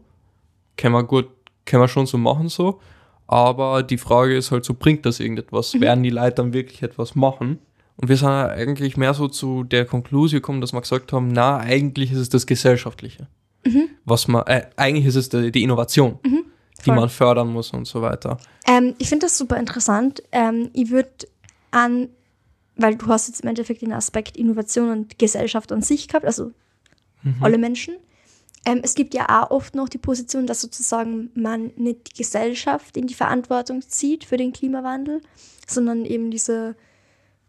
Können wir gut, können wir schon so machen so. Aber die Frage ist halt so, bringt das irgendetwas? Werden die Leute dann wirklich etwas machen? Und wir sind ja eigentlich mehr so zu der Konklusion gekommen, dass wir gesagt haben, na, eigentlich ist es das Gesellschaftliche. Was man, äh, eigentlich ist es die, die Innovation, die voll. man fördern muss und so weiter. Ähm, ich finde das super interessant. Ähm, ich würde an, weil du hast jetzt im Endeffekt den Aspekt Innovation und Gesellschaft an sich gehabt, also alle Menschen. Ähm, es gibt ja auch oft noch die Position, dass sozusagen man nicht die Gesellschaft in die Verantwortung zieht für den Klimawandel, sondern eben diese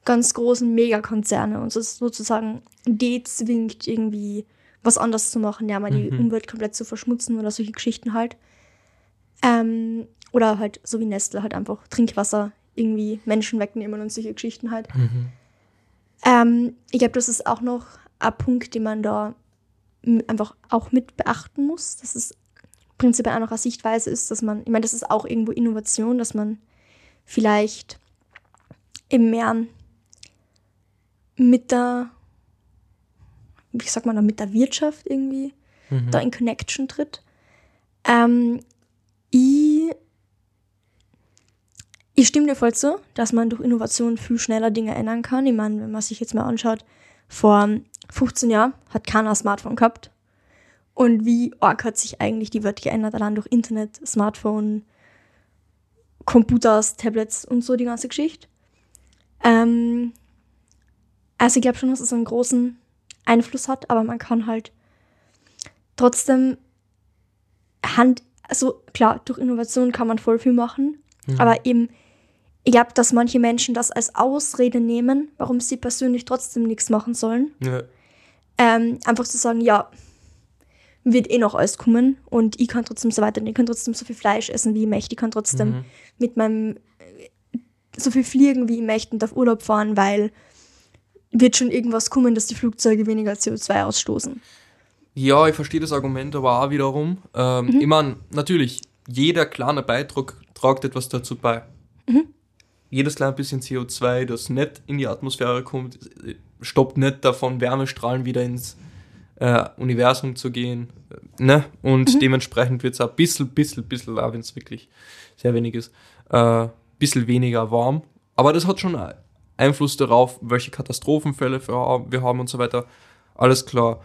ganz großen Megakonzerne und so sozusagen gezwingt, irgendwie was anderes zu machen, ja, mal die Umwelt komplett zu verschmutzen oder solche Geschichten halt. Ähm, oder halt so wie Nestle halt einfach Trinkwasser irgendwie Menschen wegnehmen und solche Geschichten halt. Ähm, ich glaube, das ist auch noch ein Punkt, den man da einfach auch mit beachten muss, dass es prinzipiell auch noch eine Sichtweise ist, dass man, ich meine, das ist auch irgendwo Innovation, dass man vielleicht im mehr mit der, wie sagt man da, mit der Wirtschaft irgendwie da in Connection tritt. Ähm, ich, ich stimme dir voll zu, dass man durch Innovation viel schneller Dinge ändern kann. Ich meine, wenn man sich jetzt mal anschaut, vor 15 Jahren hat keiner ein Smartphone gehabt. Und wie arg hat sich eigentlich die Welt geändert, allein durch Internet, Smartphone, Computers, Tablets und so die ganze Geschichte. Ähm, Also ich glaube schon, dass es einen großen Einfluss hat, aber man kann halt trotzdem Hand, also klar, durch Innovation kann man voll viel machen, Mhm. aber eben, ich glaube, dass manche Menschen das als Ausrede nehmen, warum sie persönlich trotzdem nichts machen sollen. Ja. Ähm, einfach zu sagen, ja, wird eh noch alles kommen und ich kann trotzdem so weiter, ich kann trotzdem so viel Fleisch essen, wie ich möchte, ich kann trotzdem Mhm. mit meinem äh, so viel fliegen, wie ich möchte und auf Urlaub fahren, weil wird schon irgendwas kommen, dass die Flugzeuge weniger CO2 ausstoßen. Ja, ich verstehe das Argument aber auch wiederum. Ähm, Mhm. Ich meine, natürlich, jeder kleine Beitrag tragt etwas dazu bei. Mhm. Jedes kleine bisschen CO2, das nicht in die Atmosphäre kommt, stoppt nicht davon, Wärmestrahlen wieder ins äh, Universum zu gehen. äh, Ne? Und Mhm. dementsprechend wird es ein bisschen, bisschen, bisschen, auch wenn es wirklich sehr wenig ist, äh, bisschen weniger warm. Aber das hat schon Einfluss darauf, welche Katastrophenfälle wir haben und so weiter. Alles klar.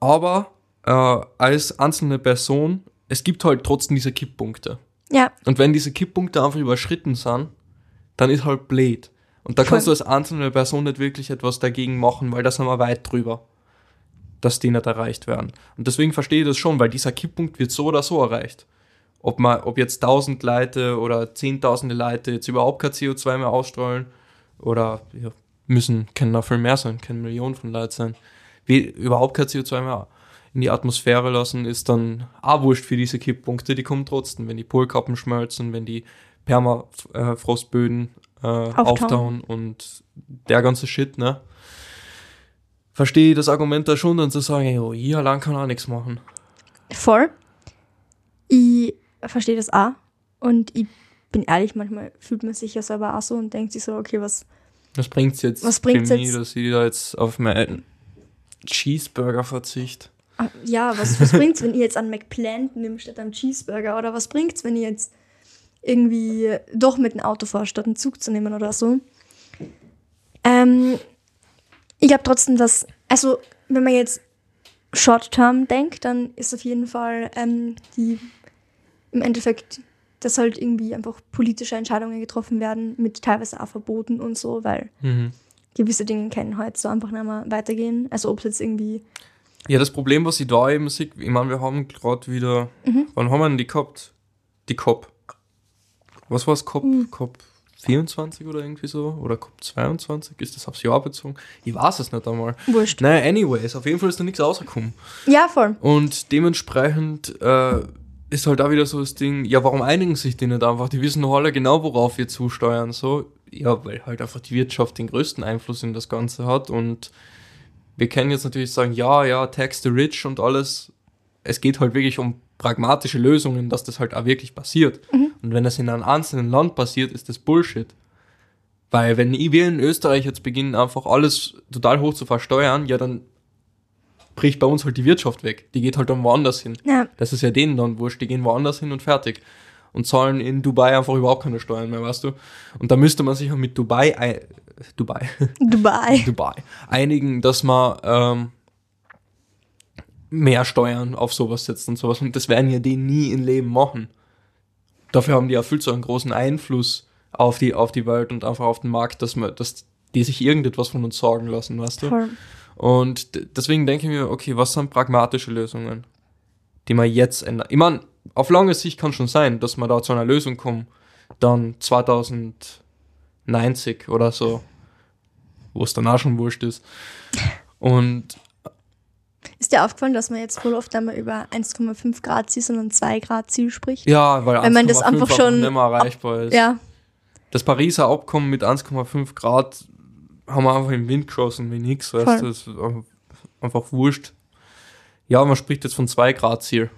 Aber äh, als einzelne Person, es gibt halt trotzdem diese Kipppunkte. Ja, Und wenn diese Kipppunkte einfach überschritten sind, dann ist halt blöd. Und da kannst du Voll. als einzelne Person nicht wirklich etwas dagegen machen, weil da sind wir weit drüber, dass die nicht erreicht werden. Und deswegen verstehe ich das schon, weil dieser Kipppunkt wird so oder so erreicht. Ob, man, ob jetzt tausend Leute oder zehntausende Leute jetzt überhaupt kein CO2 mehr ausstrahlen oder ja, müssen, können noch viel mehr sein, können Millionen von Leuten sein, überhaupt kein CO2 mehr in die Atmosphäre lassen, ist dann auch wurscht für diese Kipppunkte, die kommen trotzdem, wenn die Polkappen schmelzen, wenn die Permafrostböden äh, auftauen und der ganze Shit, ne? Verstehe ich das Argument da schon, dann zu sagen, oh, ich allein kann auch nichts machen. voll. Ich verstehe das auch. Und ich bin ehrlich, manchmal fühlt man sich ja selber auch so und denkt sich so, okay, was, Was bringt's jetzt Was bringt's für mich, jetzt? dass ich da jetzt auf meinen Cheeseburger verzichte? ah, ja, was, was bringt's, wenn ihr jetzt an McPlant nimmt statt am Cheeseburger? Oder was bringt's, wenn ihr jetzt irgendwie doch mit dem Auto fahrt, statt einen Zug zu nehmen oder so? Ähm, ich glaube trotzdem, dass, also, wenn man jetzt Short-Term denkt, dann ist auf jeden Fall ähm, die im Endeffekt, dass halt irgendwie einfach politische Entscheidungen getroffen werden, mit teilweise auch Verboten und so, weil Mhm. Gewisse Dinge können halt so einfach nicht mehr weitergehen. Also ob es jetzt irgendwie, Ja, das Problem, was ich da eben sehe, ich meine, wir haben gerade wieder, Mhm. wann haben wir denn die gehabt? Die COP. Was war es, COP? Mhm. COP 24 oder irgendwie so? Oder COP 22? Ist das aufs Jahr bezogen? Ich weiß es nicht einmal. wurscht. Naja, anyways, auf jeden Fall ist da nichts rausgekommen. Ja, voll. Und dementsprechend äh, ist halt da wieder so das Ding, ja, warum einigen sich die nicht einfach? Die wissen doch alle genau, worauf wir zusteuern. So, ja, weil halt einfach die Wirtschaft den größten Einfluss in das Ganze hat. Und wir können jetzt natürlich sagen, ja, ja, tax the rich und alles. Es geht halt wirklich um pragmatische Lösungen, dass das halt auch wirklich passiert. Und wenn das in einem einzelnen Land passiert, ist das Bullshit. Weil wenn wir in Österreich jetzt beginnen, einfach alles total hoch zu versteuern, ja, dann bricht bei uns halt die Wirtschaft weg. Die geht halt dann woanders hin. Ja, Das ist ja denen dann wurscht. Die gehen woanders hin und fertig. Und zahlen in Dubai einfach überhaupt keine Steuern mehr, weißt du? Und da müsste man sich ja mit Dubai, ei- Dubai, Dubai. Dubai einigen, dass man ähm, mehr Steuern auf sowas setzt und sowas. Und das werden ja die nie im Leben machen. Dafür haben die ja viel zu einen großen Einfluss auf die, auf die Welt und einfach auf den Markt, dass man, dass die sich irgendetwas von uns sorgen lassen, weißt du? Voll. Und deswegen denke ich mir, okay, was sind pragmatische Lösungen, die man jetzt ändern? Ich meine, auf lange Sicht kann schon sein, dass man da zu einer Lösung kommt, dann 2090 oder so, wo es dann auch schon wurscht ist. Und Ist dir aufgefallen, dass man jetzt voll oft einmal über 1,5 Grad Ziel, sondern 2 Grad Ziel spricht? ja, weil Wenn man das 1,5 einfach schon- nicht mehr erreichbar ist. Ja, Das Pariser Abkommen mit 1,5 Grad haben wir einfach im Wind geschossen wie nix, weißt du, das ist einfach wurscht. Ja, man spricht jetzt von 2 Grad Ziel.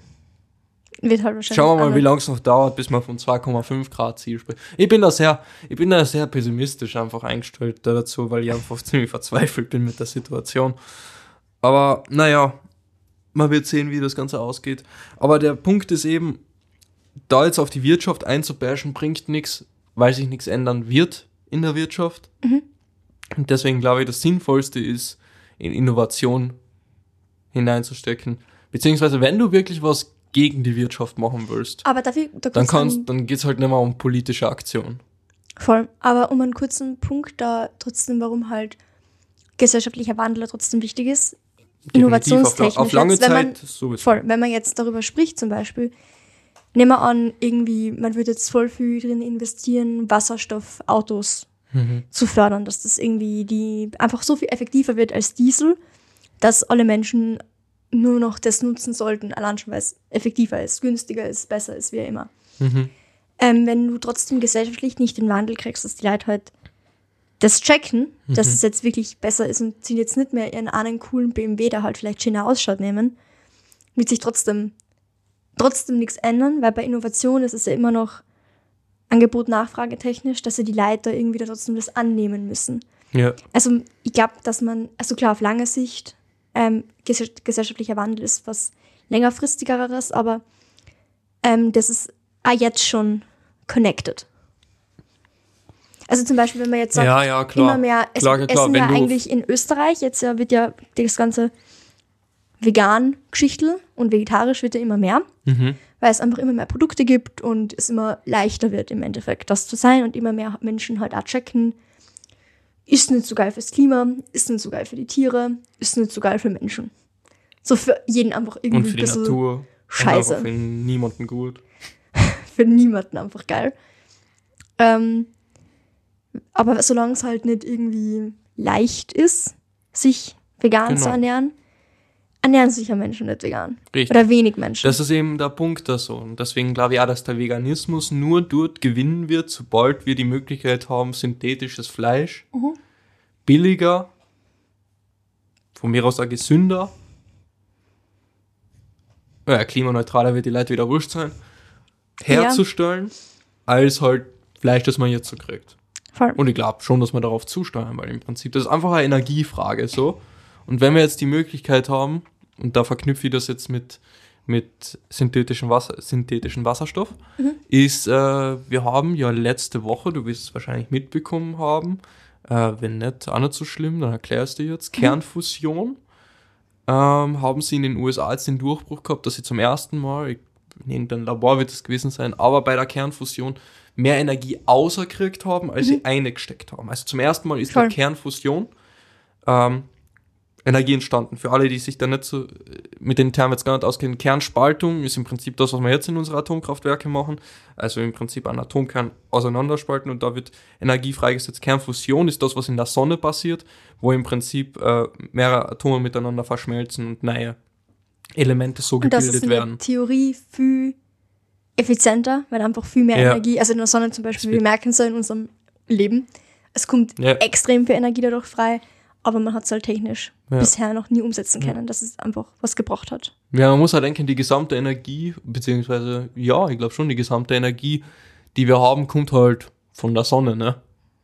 Wird halt wahrscheinlich. Schauen wir mal, wie lange es noch dauert, bis man von 2,5 Grad Ziel spricht. Ich bin da sehr, ich bin da sehr pessimistisch einfach eingestellt dazu, weil ich einfach ziemlich verzweifelt bin mit der Situation. Aber naja, man wird sehen, wie das Ganze ausgeht. Aber der Punkt ist eben, da jetzt auf die Wirtschaft einzubashen, bringt nichts, weil sich nichts ändern wird in der Wirtschaft. Und deswegen glaube ich, das Sinnvollste ist, in Innovation hineinzustecken. Beziehungsweise, wenn du wirklich was gegen die Wirtschaft machen willst, Aber dafür, da dann kannst, an- dann geht's halt nicht mehr um politische Aktion. Voll. Aber um einen kurzen Punkt da trotzdem, warum halt gesellschaftlicher Wandel trotzdem wichtig ist. Definitiv, Innovationstechnisch. Auf, auf lange jetzt, wenn man, Zeit sowieso. Voll, wenn man jetzt darüber spricht zum Beispiel, nehmen wir an, irgendwie, man würde jetzt voll viel drin investieren, Wasserstoffautos Mhm. zu fördern, dass das irgendwie die einfach so viel effektiver wird als Diesel, dass alle Menschen nur noch das nutzen sollten, allein schon weil es effektiver ist, günstiger ist, besser ist, wie immer. Mhm. Ähm, wenn du trotzdem gesellschaftlich nicht den Wandel kriegst, dass die Leute halt das checken, dass Mhm. es jetzt wirklich besser ist und sie jetzt nicht mehr ihren einen coolen BMW, der halt vielleicht schöner ausschaut, nehmen, wird sich trotzdem, trotzdem nichts ändern, weil bei Innovation ist es ja immer noch Angebot-Nachfrage technisch, dass sie die Leute irgendwie da trotzdem das annehmen müssen. Ja. Also ich glaube, dass man, also klar, auf lange Sicht ähm, ges gesellschaftlicher Wandel ist was längerfristigeres, aber ähm, das ist auch jetzt schon connected. Also zum Beispiel, wenn man jetzt sagt, ja, ja, immer mehr, es Klar, klar, essen Wenn ja eigentlich in Österreich, jetzt ja wird ja das ganze Vegan-Geschichtel und vegetarisch wird ja immer mehr, Mhm. weil es einfach immer mehr Produkte gibt und es immer leichter wird im Endeffekt, das zu sein und immer mehr Menschen halt auch checken, ist nicht so geil fürs Klima, ist nicht so geil für die Tiere, ist nicht so geil für Menschen. So für jeden einfach irgendwie Und für ein die Natur. scheiße. Für niemanden gut. für niemanden einfach geil. Ähm, aber solange es halt nicht irgendwie leicht ist, sich vegan zu Genau. ernähren, ernähren sich ja Menschen nicht vegan. Richtig. Oder wenig Menschen. Das ist eben der Punkt da so. Und deswegen glaube ich auch, dass der Veganismus nur dort gewinnen wird, sobald wir die Möglichkeit haben, synthetisches Fleisch Mhm. billiger, von mir aus auch gesünder, ja, klimaneutraler wird die Leute wieder wurscht sein, herzustellen, als halt Fleisch, das man jetzt so kriegt. Voll. Und ich glaube schon, dass wir darauf zusteuern, weil im Prinzip das ist einfach eine Energiefrage so. Und wenn wir jetzt die Möglichkeit haben, und da verknüpfe ich das jetzt mit, mit synthetischem Wasser, synthetischen Wasserstoff, ist, äh, wir haben ja letzte Woche, du wirst es wahrscheinlich mitbekommen haben, äh, wenn nicht, auch nicht so schlimm, dann erklärst du jetzt, Kernfusion. Ähm, haben sie in den USA jetzt den Durchbruch gehabt, dass sie zum ersten Mal, ich, in irgendeinem Labor wird es gewesen sein, aber bei der Kernfusion mehr Energie außerkriegt haben, als sie eingesteckt haben. Also zum ersten Mal ist Toll. durch Kernfusion ähm, Energie entstanden. Für alle, die sich da nicht so äh, mit den Termen jetzt gar nicht auskennen, Kernspaltung ist im Prinzip das, was wir jetzt in unseren Atomkraftwerke machen. Also im Prinzip einen Atomkern auseinanderspalten und da wird Energie freigesetzt. Kernfusion ist das, was in der Sonne passiert, wo im Prinzip äh, mehrere Atome miteinander verschmelzen und neue Elemente so und das ist gebildet in werden. der Theorie viel effizienter, weil einfach viel mehr Ja. Energie, also in der Sonne zum Beispiel, wir merken es ja in unserem Leben, es kommt Ja. extrem viel Energie dadurch frei, aber man hat es halt technisch Ja. bisher noch nie umsetzen können, dass es einfach was gebracht hat. Ja, man muss halt denken, die gesamte Energie, beziehungsweise, ja, ich glaube schon, die gesamte Energie, die wir haben, kommt halt von der Sonne, ne?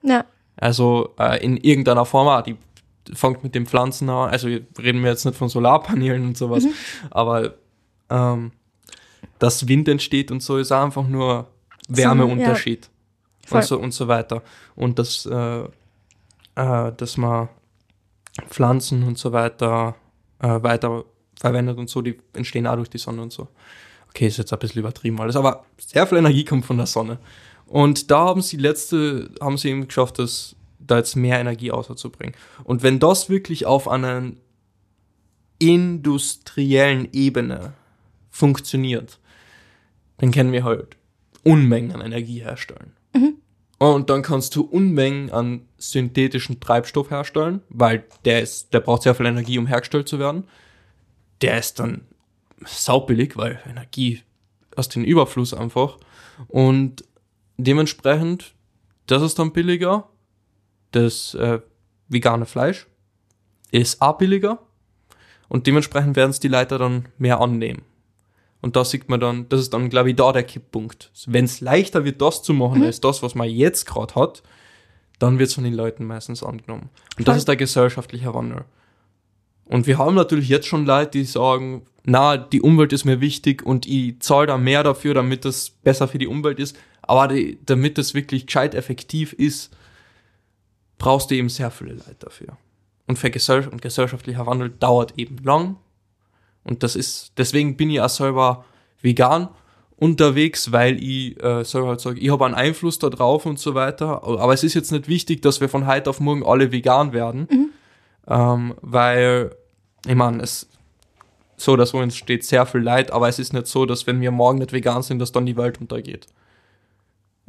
Ja, Also äh, in irgendeiner Form, auch, die fängt mit den Pflanzen an, also reden wir jetzt nicht von Solarpanelen und sowas, aber ähm, dass Wind entsteht und so ist auch einfach nur Wärmeunterschied Voll. und so und so weiter. Und dass, äh, äh, dass man Pflanzen und so weiter äh, weiter verwendet und so, die entstehen auch durch die Sonne und so. Okay, ist jetzt ein bisschen übertrieben alles, aber sehr viel Energie kommt von der Sonne. Und da haben sie letzte, haben sie eben geschafft, das, da jetzt mehr Energie außerzubringen. Und wenn das wirklich auf einer industriellen Ebene funktioniert, dann können wir halt Unmengen an Energie herstellen. Und dann kannst du Unmengen an synthetischen Treibstoff herstellen, weil der ist, der braucht sehr viel Energie, um hergestellt zu werden. Der ist dann saubillig, weil Energie aus dem Überfluss einfach. Und dementsprechend, das ist dann billiger. Das äh, vegane Fleisch ist auch billiger. Und dementsprechend werden es die Leute dann mehr annehmen. Und da sieht man dann, das ist dann, glaube ich, da der Kipppunkt. Wenn es leichter wird, das zu machen, als das, was man jetzt gerade hat, dann wird es von den Leuten meistens angenommen. Und das ist der gesellschaftliche Wandel. Und wir haben natürlich jetzt schon Leute, die sagen, na, die Umwelt ist mir wichtig und ich zahle da mehr dafür, damit das besser für die Umwelt ist. Aber die, damit das wirklich gescheit effektiv ist, brauchst du eben sehr viele Leute dafür. Und für Gesell und gesellschaftlicher Wandel dauert eben lang. Und das ist, deswegen bin ich auch selber vegan unterwegs, weil ich äh, selber halt sage, ich habe einen Einfluss da drauf und so weiter. Aber es ist jetzt nicht wichtig, dass wir von heute auf morgen alle vegan werden. Ähm, weil, ich meine, es so oder so entsteht sehr viel Leid, aber es ist nicht so, dass wenn wir morgen nicht vegan sind, dass dann die Welt untergeht.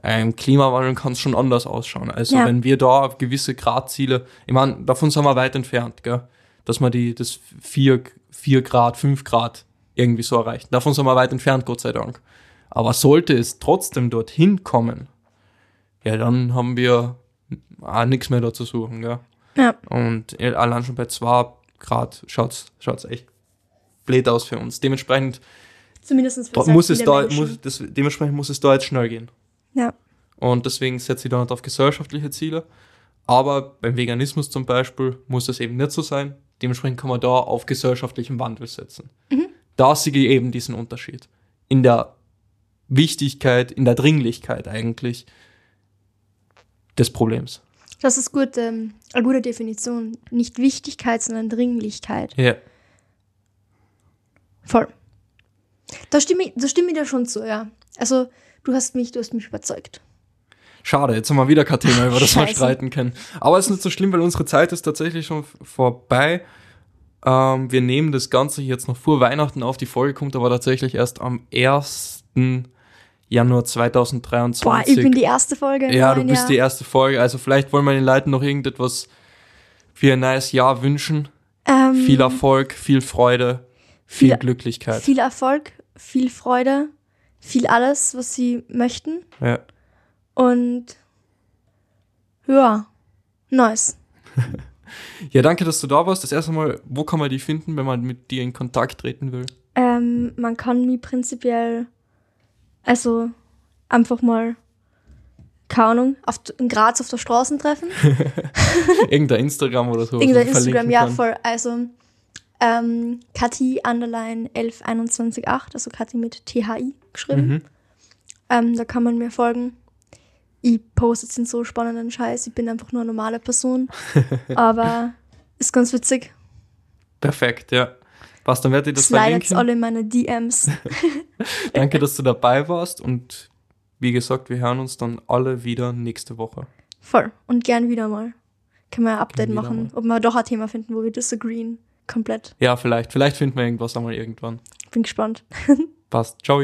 Im Klimawandel kann es schon anders ausschauen. Also Ja. wenn wir da auf gewisse Gradziele, ich meine, davon sind wir weit entfernt, gell? dass wir die, das 4, 4 Grad, 5 Grad irgendwie so erreichen. Davon sind wir weit entfernt, Gott sei Dank. Aber sollte es trotzdem dorthin kommen, ja, dann haben wir auch nichts mehr da zu suchen. Gell? Ja. Und allein schon bei 2 Grad schaut es echt blöd aus für uns. Dementsprechend Zumindest da muss es da, muss, das, dementsprechend muss es da jetzt schnell gehen. Ja. Und deswegen setze ich da nicht auf gesellschaftliche Ziele. Aber beim Veganismus zum Beispiel muss das eben nicht so sein. Dementsprechend kann man da auf gesellschaftlichen Wandel setzen. Da sehe ich eben diesen Unterschied. In der Wichtigkeit, in der Dringlichkeit eigentlich des Problems. Das ist gut, ähm, eine gute Definition. Nicht Wichtigkeit, sondern Dringlichkeit. Ja. Voll. Da stimme ich, da stimme ich dir schon zu, ja. Also, du hast mich, du hast mich überzeugt. Schade, jetzt haben wir wieder kein Thema, über das wir streiten können. Aber es ist nicht so schlimm, weil unsere Zeit ist tatsächlich schon vorbei. Ähm, wir nehmen das Ganze jetzt noch vor Weihnachten auf. Die Folge kommt aber tatsächlich erst am 1. Januar 2023. Boah, ich bin die erste Folge. ja, du bist Jahr. die erste Folge. Also vielleicht wollen wir den Leuten noch irgendetwas für ein neues Jahr wünschen. Ähm, Viel Erfolg, viel Freude, viel viel- Glücklichkeit. Viel Erfolg, viel Freude, viel alles, was sie möchten. ja. Und ja, nice. ja, danke, dass du da warst. Das erste Mal, wo kann man die finden, wenn man mit dir in Kontakt treten will? Ähm, man kann mich prinzipiell, also einfach mal, keine Ahnung, auf, in Graz auf der Straße treffen. Irgendein Instagram oder so. Irgendein Instagram, ja, kann. voll. Also, ähm, Kathi underline 11218, also Kathi mit THI geschrieben. Mhm. Ähm, da kann man mir folgen. Ich poste jetzt nicht so spannenden Scheiß. Ich bin einfach nur eine normale Person. aber ist ganz witzig. Perfekt, ja. Was, dann werde ich das Slide jetzt verlinken. alle in meine DMs. Danke, dass du dabei warst und wie gesagt, wir hören uns dann alle wieder nächste Woche. Voll. Und gern wieder mal. Können wir ein Update machen, mal. ob wir doch ein Thema finden, wo wir disagreeen. Komplett. Ja, vielleicht. Vielleicht finden wir irgendwas einmal irgendwann. Bin gespannt. Passt. Ciao.